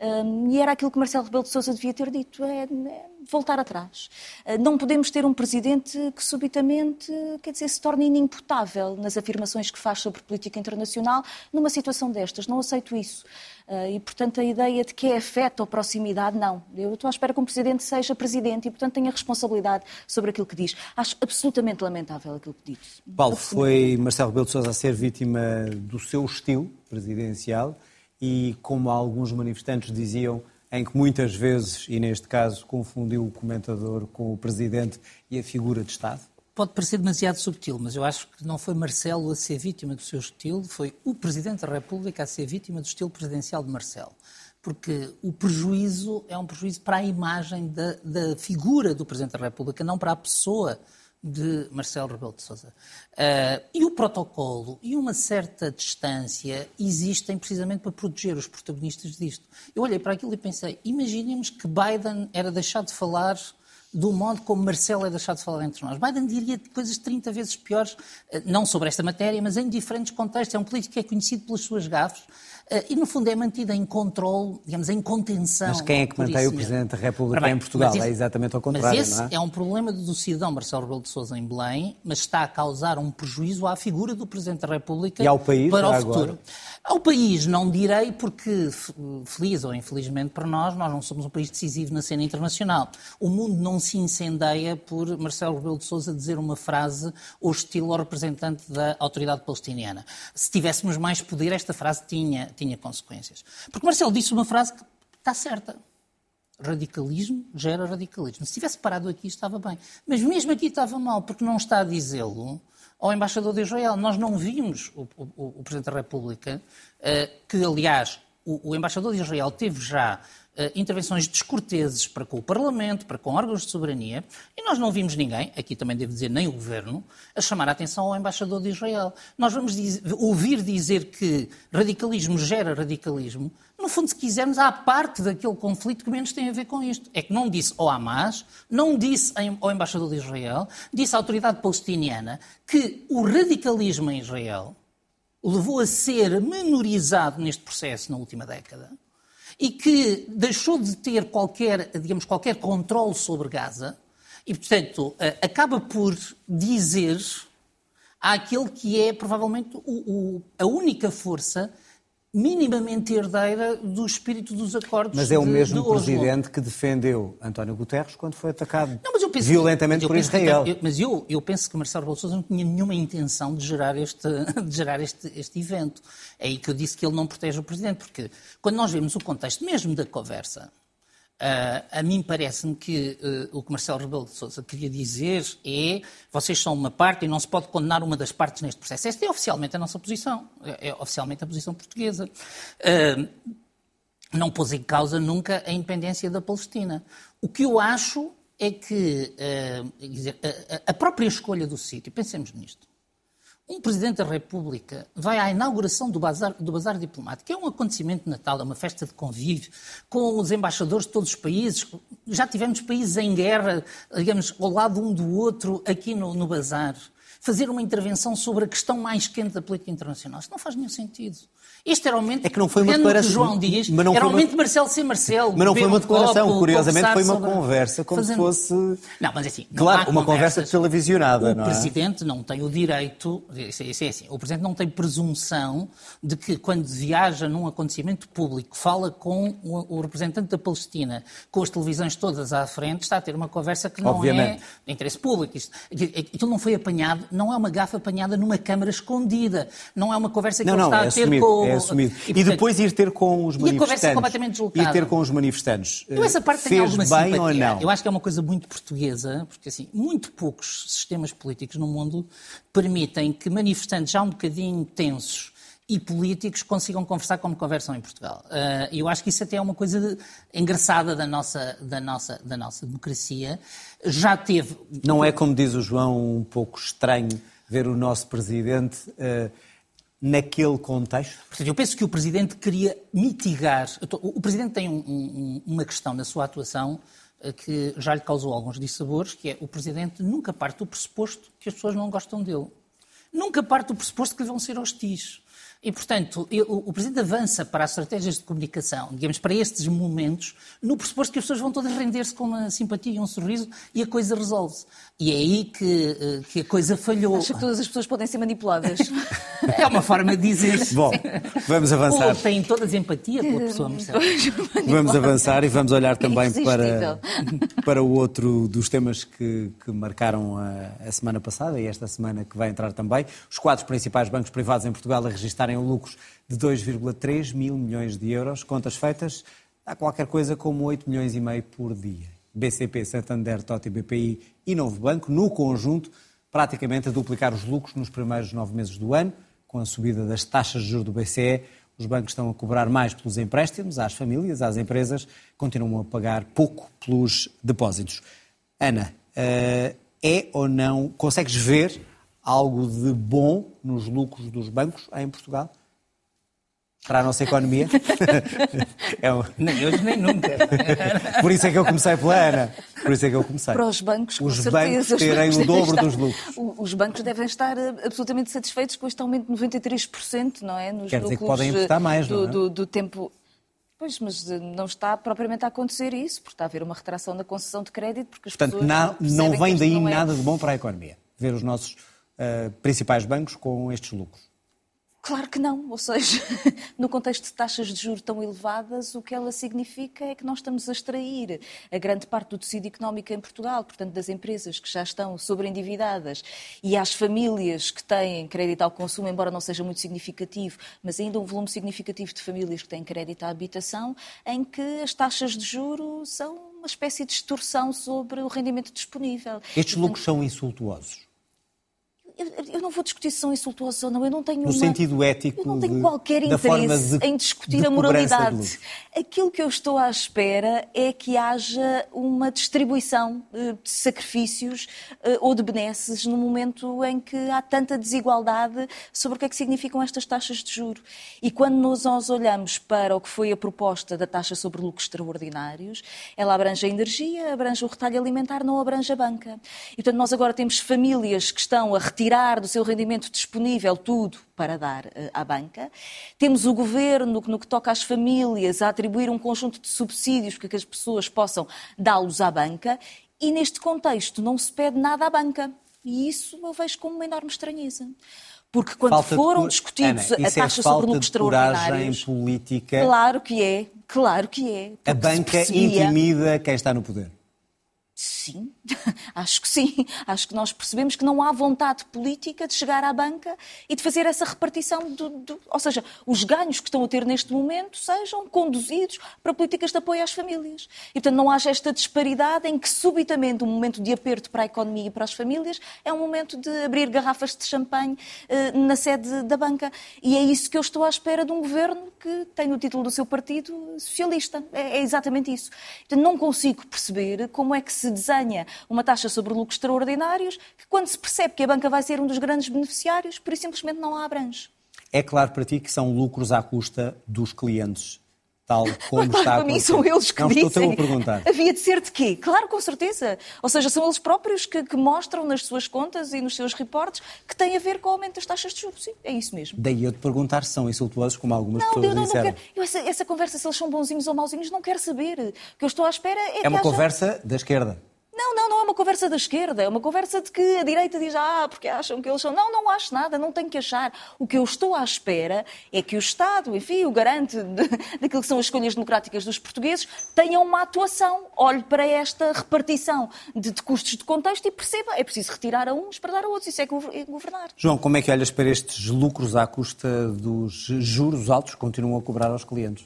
Um, e era aquilo que Marcelo Rebelo de Sousa devia ter dito, é, é voltar atrás. Uh, não podemos ter um presidente que subitamente, quer dizer, se torne inimputável nas afirmações que faz sobre política internacional numa situação destas. Não aceito isso. Uh, e, portanto, a ideia de que é afeto ou proximidade, não. Eu estou à espera que um presidente seja presidente e, portanto, tenha responsabilidade sobre aquilo que diz. Acho absolutamente lamentável aquilo que diz. Paulo, foi Marcelo Rebelo de Sousa a ser vítima do seu estilo presidencial e, como alguns manifestantes diziam, em que muitas vezes, e neste caso, confundiu o comentador com o presidente e a figura de Estado? Pode parecer demasiado subtil, mas eu acho que não foi Marcelo a ser vítima do seu estilo, foi o Presidente da República a ser vítima do estilo presidencial de Marcelo. Porque o prejuízo é um prejuízo para a imagem da, da figura do Presidente da República, não para a pessoa de Marcelo Rebelo de Sousa. Uh, e o protocolo e uma certa distância existem precisamente para proteger os protagonistas disto. Eu olhei para aquilo e pensei, imaginemos que Biden era deixado de falar do modo como Marcelo é deixado de falar entre nós. Biden diria coisas 30 vezes piores, não sobre esta matéria, mas em diferentes contextos. É um político que é conhecido pelas suas gafes e, no fundo, é mantido em controle, digamos, em contenção. Mas quem é que mantém o Presidente da República bem, em Portugal? Isso, é exatamente ao contrário, mas esse não é? é um problema do cidadão Marcelo Rebelo de Sousa em Belém, mas está a causar um prejuízo à figura do Presidente da República e ao país, para o agora? futuro. Ao país, não direi, porque, feliz ou infelizmente para nós, nós não somos um país decisivo na cena internacional. O mundo não se incendeia por Marcelo Rebelo de Sousa dizer uma frase ou estilo ao representante da autoridade palestiniana. Se tivéssemos mais poder, esta frase tinha, tinha consequências. Porque Marcelo disse uma frase que está certa. Radicalismo gera radicalismo. Se tivesse parado aqui, estava bem. Mas mesmo aqui estava mal, porque não está a dizê-lo ao embaixador de Israel. Nós não vimos o, o, o Presidente da República, uh, que, aliás, o, o, embaixador de Israel teve já intervenções descorteses para com o Parlamento, para com órgãos de soberania, e nós não vimos ninguém, aqui também devo dizer nem o Governo, a chamar a atenção ao embaixador de Israel. Nós vamos dizer, ouvir dizer que radicalismo gera radicalismo, no fundo, se quisermos, há parte daquele conflito que menos tem a ver com isto. É que não disse ao Hamas, não disse ao embaixador de Israel, disse à autoridade palestiniana que o radicalismo em Israel levou a ser menorizado neste processo na última década e que deixou de ter qualquer, digamos, qualquer controle sobre Gaza. E, portanto, acaba por dizer àquele que é provavelmente o, o, a única força minimamente herdeira do espírito dos acordos Mas é o mesmo de presidente que defendeu António Guterres quando foi atacado Não, penso violentamente por penso que- Israel. eu- mas eu, eu penso que Marcelo Rebelo Sousa não tinha nenhuma intenção de gerar, este, <laughs> de gerar este, este evento. É aí que eu disse que ele não protege o Presidente, porque quando nós vemos o contexto mesmo da conversa, a mim parece-me que ah, o que Marcelo Rebelo de Sousa queria dizer é vocês são uma parte e não se pode condenar uma das partes neste processo. Esta é oficialmente a nossa posição, é, é oficialmente a posição portuguesa. Ah, não pôs em causa nunca a independência da Palestina. O que eu acho é que quer dizer, a, a própria escolha do sítio, pensemos nisto. Um Presidente da República vai à inauguração do bazar, do bazar Diplomático, é um acontecimento de Natal, é uma festa de convívio, com os embaixadores de todos os países. Já tivemos países em guerra, digamos, ao lado um do outro, aqui no, no bazar. Fazer uma intervenção sobre a questão mais quente da política internacional. Isso não faz nenhum sentido. Este era o momento É que não foi uma declaração, João Dias, mas não era o uma- momento de Marcelo ser Marcelo. Mas não foi uma um declaração, copo, curiosamente foi uma sobre- conversa como se fazendo- fosse. Não, mas assim, não Claro, uma conversa televisionada, O é? Presidente não tem o direito, isso é- isso é assim, o Presidente não tem presunção de que quando viaja num acontecimento público, fala com o, o representante da Palestina, com as televisões todas à frente, está a ter uma conversa que não Obviamente. é de interesse público. Isto, aquilo não foi apanhado, não é uma gafa apanhada numa câmara escondida, não é uma conversa que Não, ele não, está é a ter assumido, com... é assumido. E, portanto, depois ir ter com os E a conversa é manifestantes. completamente deslocada. Ir ter com os manifestantes. Eu essa parte tem Fez alguma bem simpatia. ou não? Eu acho que é uma coisa muito portuguesa, porque assim, muito poucos sistemas políticos no mundo permitem que manifestantes já um bocadinho tensos e políticos consigam conversar como conversam em Portugal. E eu acho que isso até é uma coisa engraçada da nossa, da, nossa, da nossa democracia. Já teve... Não é, como diz o João, um pouco estranho ver o nosso presidente eh, naquele contexto? Portanto, eu penso que o Presidente queria mitigar. O Presidente tem um- um- uma questão na sua atuação eh, que já lhe causou alguns dissabores, que é o Presidente nunca parte do pressuposto que as pessoas não gostam dele. Nunca parte do pressuposto que lhe vão ser hostis. E, portanto, o Presidente avança para as estratégias de comunicação, digamos, para estes momentos, no pressuposto que as pessoas vão todas render-se com uma simpatia e um sorriso e a coisa resolve-se. E é aí que, eh, que a coisa falhou. Acho que todas as pessoas podem ser manipuladas. <laughs> É uma forma de dizer. <laughs> Bom, vamos avançar. Ou têm todas empatia pela pessoa, Marcelo. Vamos avançar e vamos olhar também para, <laughs> para o outro dos temas que, que marcaram a, a semana passada e esta semana que vai entrar também. Os quatro principais bancos privados em Portugal a registarem lucros de 2,3 mil milhões de euros. Contas feitas, há qualquer coisa como 8 milhões e meio por dia. BCP, Santander, Totti, BPI e Novo Banco, no conjunto, praticamente a duplicar os lucros nos primeiros nove meses do ano, com a subida das taxas de juros do BCE. Os bancos estão a cobrar mais pelos empréstimos às famílias, às empresas, continuam a pagar pouco pelos depósitos. Ana, eh, é ou não, consegues ver algo de bom nos lucros dos bancos em Portugal? Para a nossa economia? <laughs> É um- Nem hoje nem nunca. Por isso é que eu comecei pela Ana. Por isso é que eu comecei. Para os bancos, com Os certeza. bancos Os terem bancos o dobro estar- dos lucros. Os bancos devem estar eh, absolutamente satisfeitos com este aumento de 93%, não é? Nos Quer dizer que lucros, podem eh, emprestar mais, do, não é? do, do tempo. Pois, mas eh, não está propriamente a acontecer isso, porque está a haver uma retração da concessão de crédito, porque as Portanto, pessoas não, não vem daí não é- nada de bom para a economia. Ver os nossos eh, principais bancos com estes lucros. Claro que não, ou seja, <laughs> no contexto de taxas de juros tão elevadas, o que ela significa é que nós estamos a extrair a grande parte do tecido económico em Portugal, portanto, das empresas que já estão sobreendividadas e às famílias que têm crédito ao consumo, embora não seja muito significativo, mas ainda um volume significativo de famílias que têm crédito à habitação, em que as taxas de juro são uma espécie de extorsão sobre o rendimento disponível. Estes lucros são insultuosos. Eu, eu não vou discutir se são insultuosos ou não, eu não tenho No uma... sentido ético Eu não tenho de- qualquer interesse de- em discutir a moralidade. Aquilo que eu estou à espera é que haja uma distribuição eh, de sacrifícios eh, ou de benesses no momento em que há tanta desigualdade sobre o que é que significam estas taxas de juro. E quando nós, nós olhamos para o que foi a proposta da taxa sobre lucros extraordinários, ela abrange a energia, abrange o retalho alimentar, não abrange a banca. E, portanto, nós agora temos famílias que estão a retirar do seu rendimento disponível tudo para dar eh, à banca. Temos o governo, que no que toca às famílias, a atribuir um conjunto de subsídios para que as pessoas possam dá-los à banca. E neste contexto não se pede nada à banca. E isso eu vejo como uma enorme estranheza. Porque quando Falta de foram cor- discutidos Ana, a é taxa sobre falta lucros de extraordinários. política. Claro que é, claro que é. A banca percebia- intimida quem está no poder. Sim, <laughs> acho que sim. Acho que nós percebemos que não há vontade política de chegar à banca e de fazer essa repartição, do, do- ou seja, os ganhos que estão a ter neste momento sejam conduzidos para políticas de apoio às famílias. E, portanto, não haja esta disparidade em que, subitamente, um momento de aperto para a economia e para as famílias é um momento de abrir garrafas de champanhe eh, na sede da banca. E é isso que eu estou à espera de um governo que tem o título do seu partido socialista. É, é exatamente isso. Não consigo perceber como é que se uma taxa sobre lucros extraordinários que, quando se percebe que a banca vai ser um dos grandes beneficiários, por isso simplesmente não a abrange. É claro para ti que são lucros à custa dos clientes, tal <laughs> como Claro, está a para mim acontecer. são eles que Não dizem. estou a perguntar. Havia de ser de quê? Claro, com certeza. Ou seja, são eles próprios que, que mostram nas suas contas e nos seus reportes que tem a ver com o aumento das taxas de juros. Sim, é isso mesmo. Daí eu te perguntar se são insultuosos, como algumas Não, pessoas eu não, não disseram. quero. Eu essa, essa conversa, se eles são bonzinhos ou mauzinhos, não quero saber. O que eu estou à espera é, É uma haja... conversa da esquerda. Não, não, não é uma conversa da esquerda, é uma conversa de que a direita diz, ah, porque acham que eles são. Não, não acho nada, não tenho que achar. O que eu estou à espera é que o Estado, enfim, o garante daquilo que são as escolhas democráticas dos portugueses, tenha uma atuação, olhe para esta repartição de, de custos de contexto e perceba, é preciso retirar a uns para dar a outros, isso é é governar. João, como é que olhas para estes lucros à custa dos juros altos que continuam a cobrar aos clientes?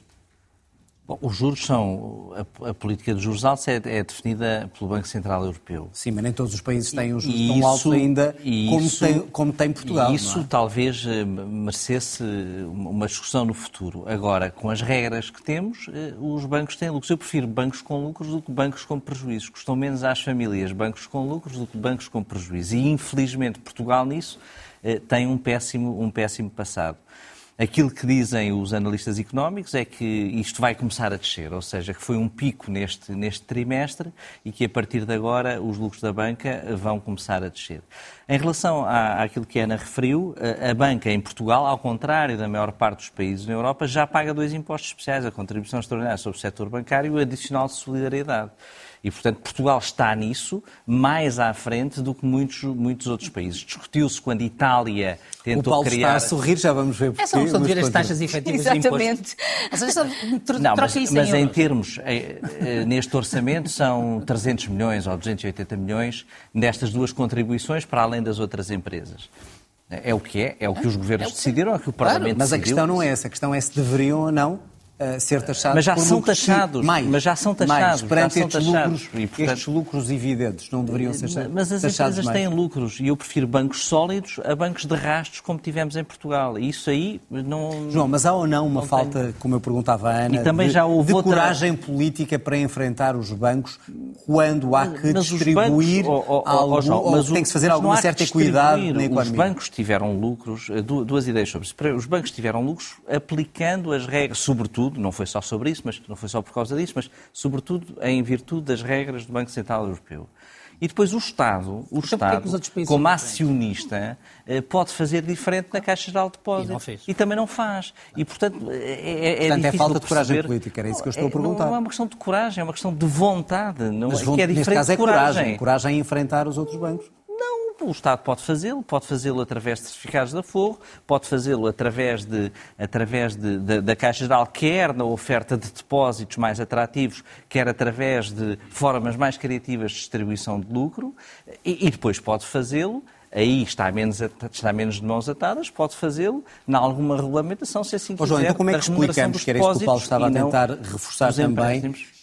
Bom, os juros são. A, a política de juros altos é, é definida pelo Banco Central Europeu. Sim, mas nem todos os países têm os juros E tão isso- altos ainda como, isso- tem, como tem Portugal. E isso é? talvez eh, merecesse uma uma discussão no futuro. Agora, com as regras que temos, eh, os bancos têm lucros. Eu prefiro bancos com lucros do que bancos com prejuízos. Custam menos às famílias bancos com lucros do que bancos com prejuízos. E, infelizmente, Portugal nisso eh, tem um péssimo, um péssimo passado. Aquilo que dizem os analistas económicos é que isto vai começar a descer, ou seja, que foi um pico neste, neste trimestre e que a partir de agora os lucros da banca vão começar a descer. Em relação à, àquilo que a Ana referiu, a, banca em Portugal, ao contrário da maior parte dos países na Europa, já paga dois impostos especiais, a contribuição extraordinária sobre o setor bancário e o adicional de solidariedade. E, portanto, Portugal está nisso mais à frente do que muitos, muitos outros países. Discutiu-se quando a Itália O tentou Paulo criar... está a sorrir, já vamos ver porquê. É só uma questão de mas ver as taxas efetivas de Exatamente. imposto. Só tro- Não, mas, mas em euros. termos, eh, eh, neste orçamento, são 300 milhões ou 280 milhões destas duas contribuições para além das outras empresas. É o que é, é o que os governos decidiram, é o que o Parlamento Mas a decidiu. questão não é essa, a questão é se deveriam ou não eh, ser taxados Mas já por são lucros taxados, mais, mas já são taxados, mais, já perante são estes, taxados. lucros, E, portanto- estes lucros evidentes não deveriam ser Mas as taxados empresas mais. têm lucros e eu prefiro bancos sólidos a bancos de rastros como tivemos em Portugal. E isso aí não. João, mas há ou não uma Não falta, como eu perguntava à Ana, E também de, já houve de outra- coragem política para enfrentar os bancos quando há que Mas distribuir bancos- oh, oh, oh, algo, João, ou mas tem que se fazer alguma certa equidade na economia. Os bancos tiveram lucros, eh, du- duas ideias sobre isso. Os bancos tiveram lucros aplicando as regras, sobretudo, não foi só sobre isso, mas não foi só por causa disso, mas sobretudo em virtude das regras do Banco Central Europeu. E depois o Estado, o Então que Estado países como acionista, eh, pode fazer diferente na Caixa Geral de E Depósitos. fez. E também não faz. E, portanto, é, é, é Portanto, é falta de coragem perceber- política, era isso que eu estou a perguntar. Não é uma questão de coragem, é uma questão de vontade. Não, Mas é que é neste diferente caso é de coragem. coragem. Coragem em enfrentar os outros bancos. Não, o Estado pode fazê-lo, pode fazê-lo através de certificados de aforro, pode fazê-lo através, de, através de, da- da Caixa Geral, quer na oferta de depósitos mais atrativos, quer através de formas mais criativas de distribuição de lucro, e, e depois pode fazê-lo. Aí está menos, está menos de mãos atadas, pode fazê-lo em alguma regulamentação, se assim quiser. João, então como é que explicamos, que era isso que o Paulo estava a tentar reforçar também,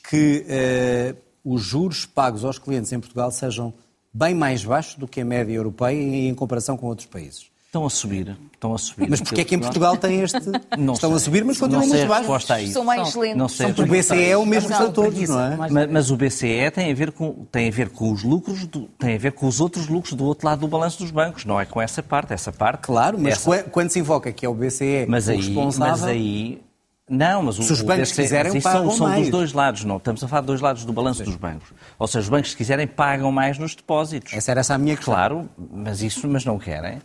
que eh, os juros pagos aos clientes em Portugal sejam bem mais baixos do que a média europeia em comparação com outros países. Estão a subir, estão a subir. Mas porquê é que em Portugal tem este... Não Estão a sei. subir, mas continuam muito a baixos. a. São mais lentos. Não sei a O BCE é o mesmo para todos, não é? Mas, mas o BCE tem a ver com tem a ver com os lucros do- tem a ver com os outros lucros do outro lado do balanço dos bancos, não é com essa parte, essa parte. Claro, mas essa- qu- quando se invoca que é o BCE mas o aí, responsável... mas aí não, mas o, Se os o bancos BCE quiserem, isso pagam são, são mais. dos dois lados, não. Estamos a falar de dois lados do balanço dos bancos. Ou seja, os bancos, se quiserem, pagam mais nos depósitos. Essa era essa a minha questão. Claro, mas isso, mas não querem.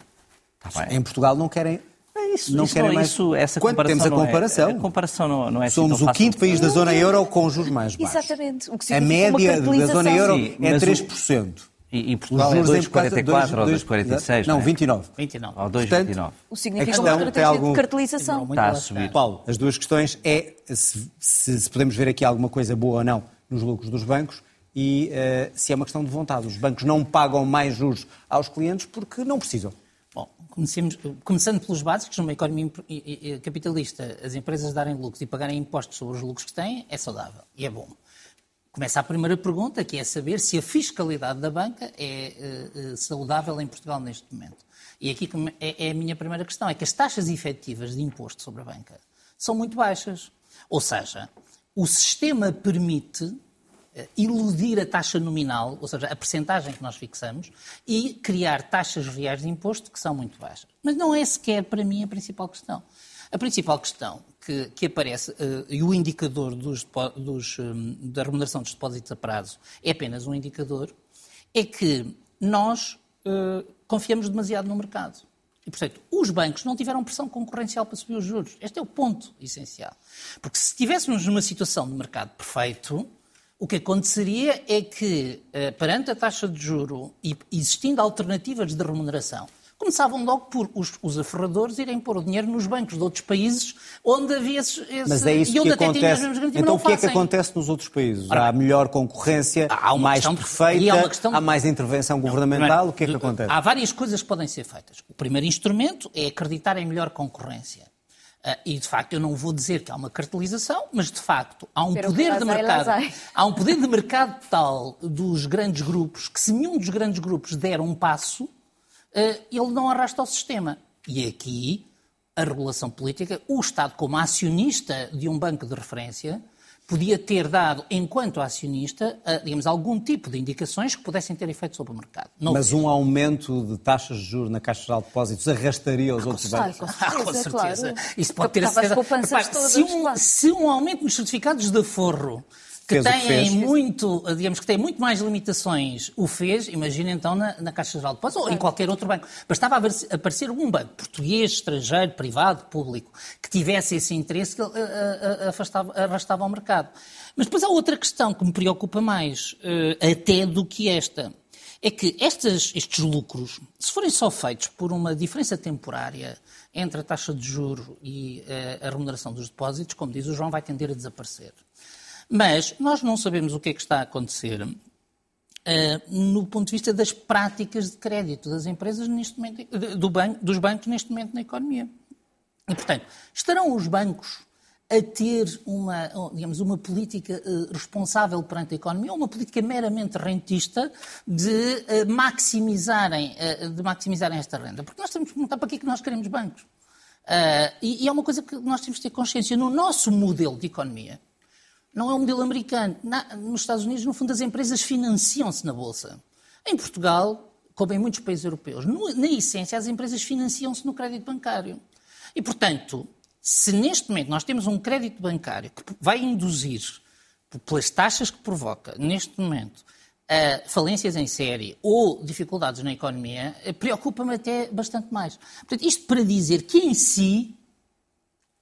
Bem. Em Portugal não querem... É isso, não isso querem não, mais... isso, essa Quando comparação temos a não é- comparação, a comparação não, não é assim somos o quinto país da zona euro com juros mais baixos. Exatamente. O que A média da zona euro Sim, é mas o- 3%. E, e Portugal é 2,44 ou 2,46? Não, 29. 29. Ou 2,29. O A significa questão uma tem estratégia algum- de cartelização. Muito Está a subir. Paulo, as duas questões é se, se- se podemos ver aqui alguma coisa boa ou não nos lucros dos bancos e eh, se é uma questão de vontade. Os bancos não pagam mais juros aos clientes porque não precisam. Bom, começando pelos básicos, numa economia capitalista, as empresas darem lucros e pagarem impostos sobre os lucros que têm é saudável e é bom. Começa a primeira pergunta, que é saber se a fiscalidade da banca é eh, saudável em Portugal neste momento. E aqui é, é a minha primeira questão, é que as taxas efetivas de imposto sobre a banca são muito baixas. Ou seja, o sistema permite eh, iludir a taxa nominal, ou seja, a percentagem que nós fixamos, e criar taxas reais de imposto que são muito baixas. Mas não é sequer, para mim, a principal questão. A principal questão que, que aparece, eh, e o indicador dos dos, hum, da remuneração dos depósitos a prazo é apenas um indicador, é que nós eh, confiamos demasiado no mercado. E, portanto, os bancos não tiveram pressão concorrencial para subir os juros. Este é o ponto essencial. Porque se estivéssemos numa situação de mercado perfeito, o que aconteceria é que, eh, perante a taxa de juro e existindo alternativas de remuneração, começavam logo por os, os aferradores irem pôr o dinheiro nos bancos de outros países onde havia esse, esse- Mas é isso e que onde até tinham as acontece. mesmas garantias, mas Então não o que é que fazem. acontece nos outros países? Ora Há melhor concorrência, Há uma mais questão perfeita, há uma questão há mais intervenção governamental. O que é que acontece? Há várias coisas que podem ser feitas. O primeiro instrumento é acreditar em melhor concorrência. Ah, e, de facto, eu não vou dizer que há uma cartelização, mas, de facto, há um Pero poder de mercado. <laughs> Há um poder de mercado tal dos grandes grupos que, se nenhum dos grandes grupos der um passo, ele não arrasta o sistema. E aqui, a regulação política, o Estado, como acionista de um banco de referência, podia ter dado, enquanto acionista, ah, digamos, algum tipo de indicações que pudessem ter efeito sobre o mercado. Não Mas fez. um aumento de taxas de juros na Caixa Geral de Depósitos arrastaria os outros Ai, bancos? com Ah, com certeza, certeza. claro. Isso pode ter certeza. Repare, se, um, se um aumento nos certificados de aforro que Fez têm fez. muito, digamos que têm muito mais limitações, o fez, imagina então na, na Caixa Geral de Depósitos ou em qualquer outro banco. Bastava haver- aparecer um banco português, estrangeiro, privado, público, que tivesse esse interesse que ele eh, afastava, arrastava ao mercado. Mas depois há outra questão que me preocupa mais, eh, até do que esta. É que estas- estes lucros, se forem só feitos por uma diferença temporária entre a taxa de juro e eh, a remuneração dos depósitos, como diz o João, vai tender a desaparecer. Mas nós não sabemos o que é que está a acontecer eh, no ponto de vista das práticas de crédito das empresas neste momento, do banco, dos bancos neste momento na economia. E, portanto, estarão os bancos a ter uma, digamos, uma política eh, responsável perante a economia ou uma política meramente rentista de, eh, maximizarem, de maximizarem esta renda? Porque nós temos que perguntar para que é que nós queremos bancos. E é uma coisa que nós temos que ter consciência. No nosso modelo de economia, não é um modelo americano. Na- nos Estados Unidos, no fundo, as empresas financiam-se na Bolsa. Em Portugal, como em muitos países europeus, no- na essência, as empresas financiam-se no crédito bancário. E, portanto, se neste momento nós temos um crédito bancário que vai induzir, pelas taxas que provoca, neste momento, falências em série ou dificuldades na economia, eh, preocupa-me até bastante mais. Portanto, isto para dizer que, em si,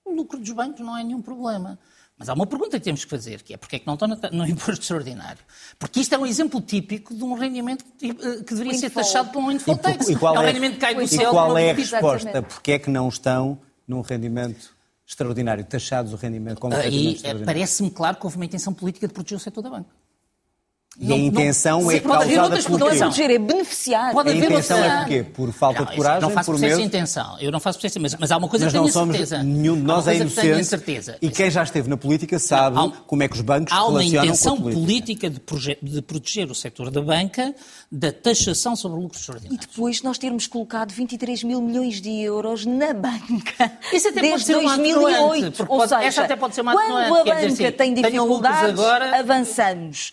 o lucro dos bancos não é nenhum problema. Mas há uma pergunta que temos que fazer, que é porque é que não estão no imposto extraordinário? Porque isto é um exemplo típico de um rendimento que, eh, deveria ser taxado por um windfall E, tax. e qual é um é, rendimento que cai do e céu. qual não é a resposta? Exatamente. Porque é que não estão num rendimento extraordinário, taxados o rendimento como rendimento Aí eh, parece-me claro que houve uma intenção política de proteger o setor da banca. E a intenção é pode haver causada outras por Não é é beneficiar. Pode A intenção outra- é porquê? Por falta Não, de coragem, não faço por processo de intenção. Eu não faço processo de intenção. Mas, mas há uma coisa Mas que tenho não a somos, certeza. nenhum de nós é tenho inocente. certeza. E quem já esteve na política sabe Há um- como é que os bancos Há uma relacionam intenção com a política. política de, de proteger o setor da banca da taxação sobre lucros E extraordinários. depois nós termos colocado 23 mil milhões de euros na banca. Isso até pode desde ser uma 2008. atenuante, porque Ou pode- seja, essa até pode ser uma quando a banca assim, tem tenho dificuldades, avançamos.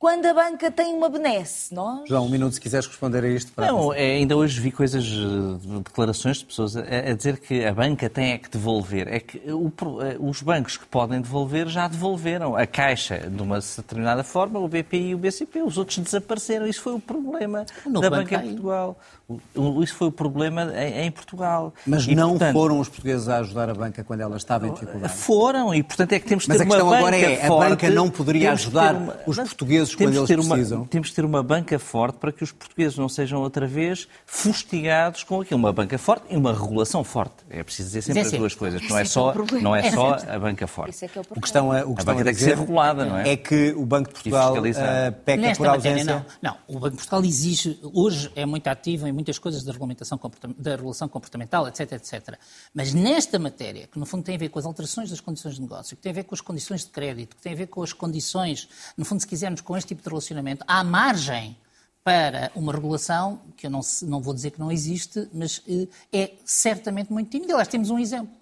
Quando a banca tem uma benesse, nós... João, um minuto se quiseres responder a isto. Para Não, é, ainda hoje vi coisas, eh, declarações de pessoas a, a dizer que a banca tem é que devolver. É que o eh, os bancos que podem devolver já devolveram. A Caixa, de uma determinada forma, o BPI e o BCP. Os outros desapareceram. Isso foi o problema O da banca em. Portugal. Isso foi o problema em, em Portugal. Mas E, não portanto, foram os portugueses a ajudar a banca quando ela estava em dificuldade. Foram, e portanto é que temos que Mas ter a uma questão banca agora é, a forte, banca não poderia ajudar uma- os Mas- portugueses portugueses quando temos eles ter uma, precisam. Temos de ter uma banca forte para que os portugueses não sejam outra vez fustigados com aquilo. Uma banca forte e uma regulação forte. É preciso dizer sempre é as certo. duas coisas. Não é é que é só, não é É só a banca forte. É que é o O que estão a, o que A banca a tem que dizer ser regulada, não é? é que o Banco de Portugal eh, peca Nesta por matéria, ausência. não. Não, o Banco de Portugal exige, hoje é muito ativo em muitas coisas da regulamentação da regulação comportamental, etc, etc. Mas nesta matéria, que no fundo tem a ver com as alterações das condições de negócio, que tem a ver com as condições de crédito, que tem a ver com as condições, no fundo, se quisermos, com este tipo de relacionamento, há margem para uma regulação, que eu não, não vou dizer que não existe, mas eh, é certamente muito tímida. Aliás, temos um exemplo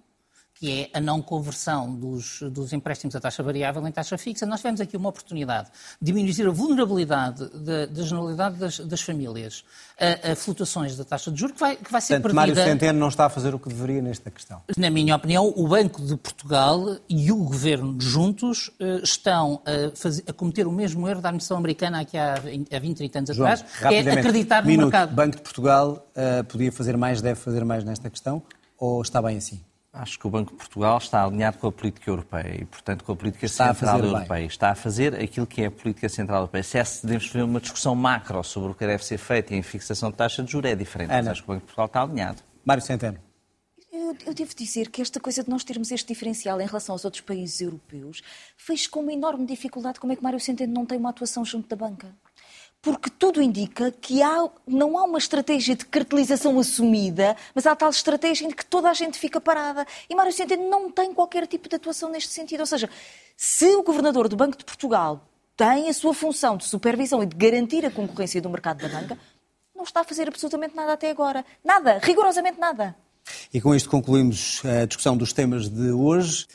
que é a não conversão dos, dos empréstimos a taxa variável em taxa fixa. Nós tivemos aqui uma oportunidade de diminuir a vulnerabilidade da, da generalidade das, das famílias a, a flutuações da taxa de juros, que vai, que vai ser Portanto, Mário perdida. Centeno não está a fazer o que deveria nesta questão. Na minha opinião, o Banco de Portugal e o Governo juntos eh, estão a, fazer- a cometer o mesmo erro da administração americana aqui há 20, há 20 30 anos João, atrás, que é acreditar no minuto. mercado. Banco de Portugal eh, podia fazer mais, deve fazer mais nesta questão ou está bem assim? Acho que o Banco de Portugal está alinhado com a política europeia e, portanto, com a política Está a central bem. europeia. Está a fazer aquilo que é a política central europeia. Se é se devemos fazer uma discussão macro sobre o que deve ser feito e em fixação de taxa de juros, é diferente. Mas Ana. acho que o Banco de Portugal está alinhado. Mário Centeno. Eu, eu devo dizer que esta coisa de nós termos este diferencial em relação aos outros países europeus fez com uma enorme dificuldade como é que Mário Centeno não tem uma atuação junto da banca. Porque tudo indica que há, não há uma estratégia de cartelização assumida, mas há tal estratégia em que toda a gente fica parada. E Mário Centeno não tem qualquer tipo de atuação neste sentido. Ou seja, se o governador do Banco de Portugal tem a sua função de supervisão e de garantir a concorrência do mercado da banca, não está a fazer absolutamente nada até agora. Nada, rigorosamente nada. E com isto concluímos a discussão dos temas de hoje.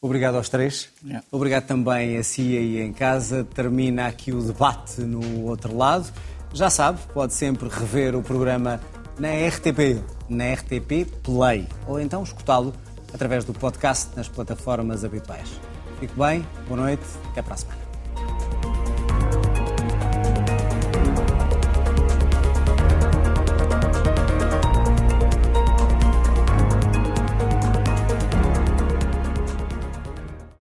Obrigado aos três. Obrigado também a si aí em casa. Termina aqui o debate no outro lado. Já sabe, pode sempre rever o programa na RTP, na RTP Play, ou então escutá-lo através do podcast nas plataformas habituais. Fique bem, boa noite, até para a semana.